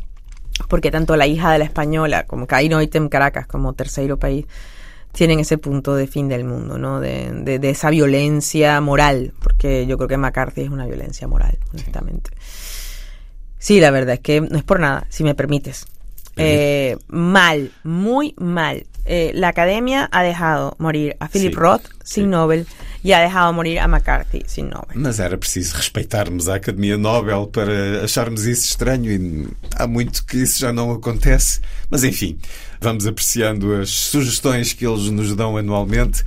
porque tanto la hija de la española como Cairo Item Caracas como Terceiro País tienen ese punto de fin del mundo, ¿no? De, de, esa violencia moral, porque yo creo que McCarthy es una violencia moral, honestamente. Sí, la verdad es que no es por nada, si me permites. Eh, mal, muy mal. Eh, la academia ha dejado morir a Philip Roth sin Nobel e ha deixado morir a McCarthy sin Nobel. Mas era preciso respeitarmos a Academia Nobel para acharmos isso estranho e há muito que isso já não acontece. Mas enfim, vamos apreciando as sugestões que eles nos dão anualmente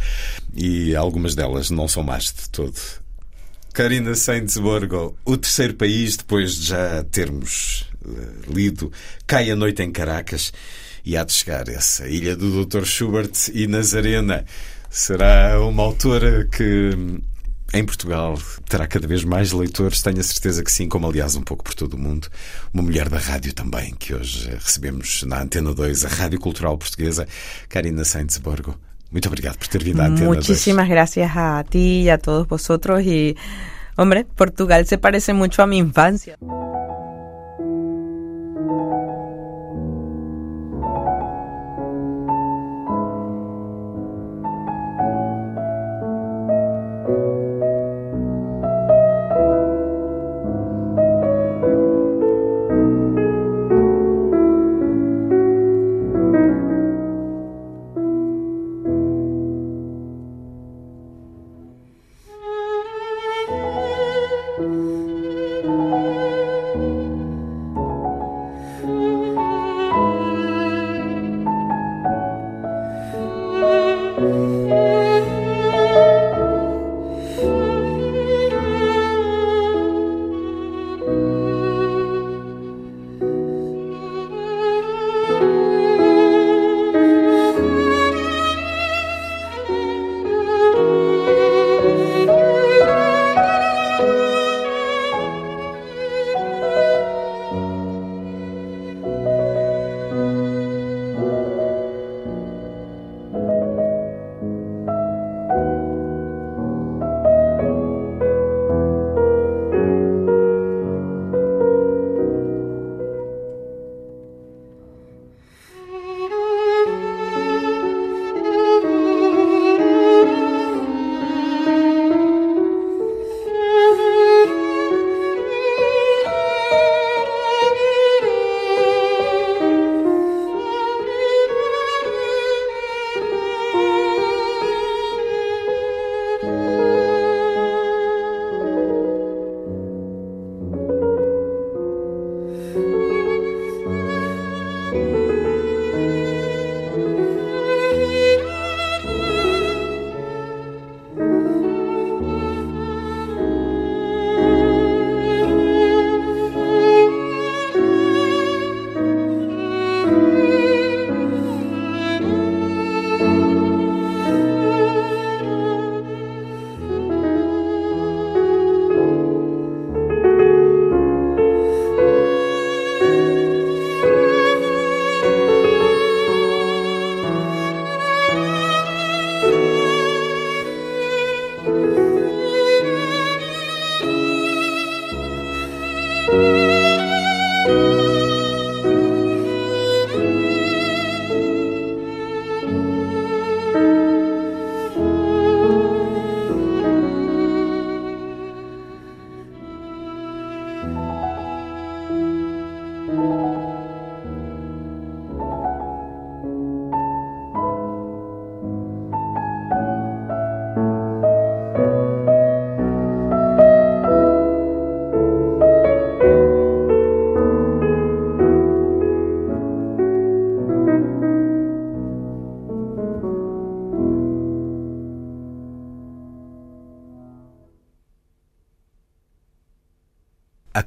e algumas delas não são más de todo. Karina Saintsborgo, o terceiro país, depois de já termos lido Cai a Noite em Caracas, e há de chegar essa Ilha do Dr. Schubert e Nazarena. Será uma autora que em Portugal terá cada vez mais leitores, tenho a certeza que sim, como aliás um pouco por todo o mundo. Uma mulher da rádio também, que hoje recebemos na Antena 2, a Rádio Cultural Portuguesa, Karina Saintsborgo. Muito obrigado por ter vindo à Antena Muchísimas 2. gracias a ti y a todos vosotros. Y, hombre, Portugal se parece mucho a mi infancia.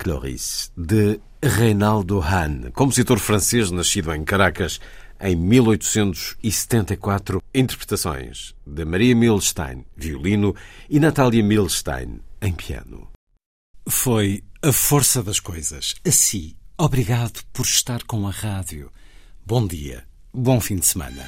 A Cloris, de Reinaldo Hahn, compositor francês nascido em Caracas em 1874. Interpretações de Maria Milstein, violino, e Natália Milstein, em piano. Foi a força das coisas. Assim, obrigado por estar com a rádio. Bom dia, bom fim de semana.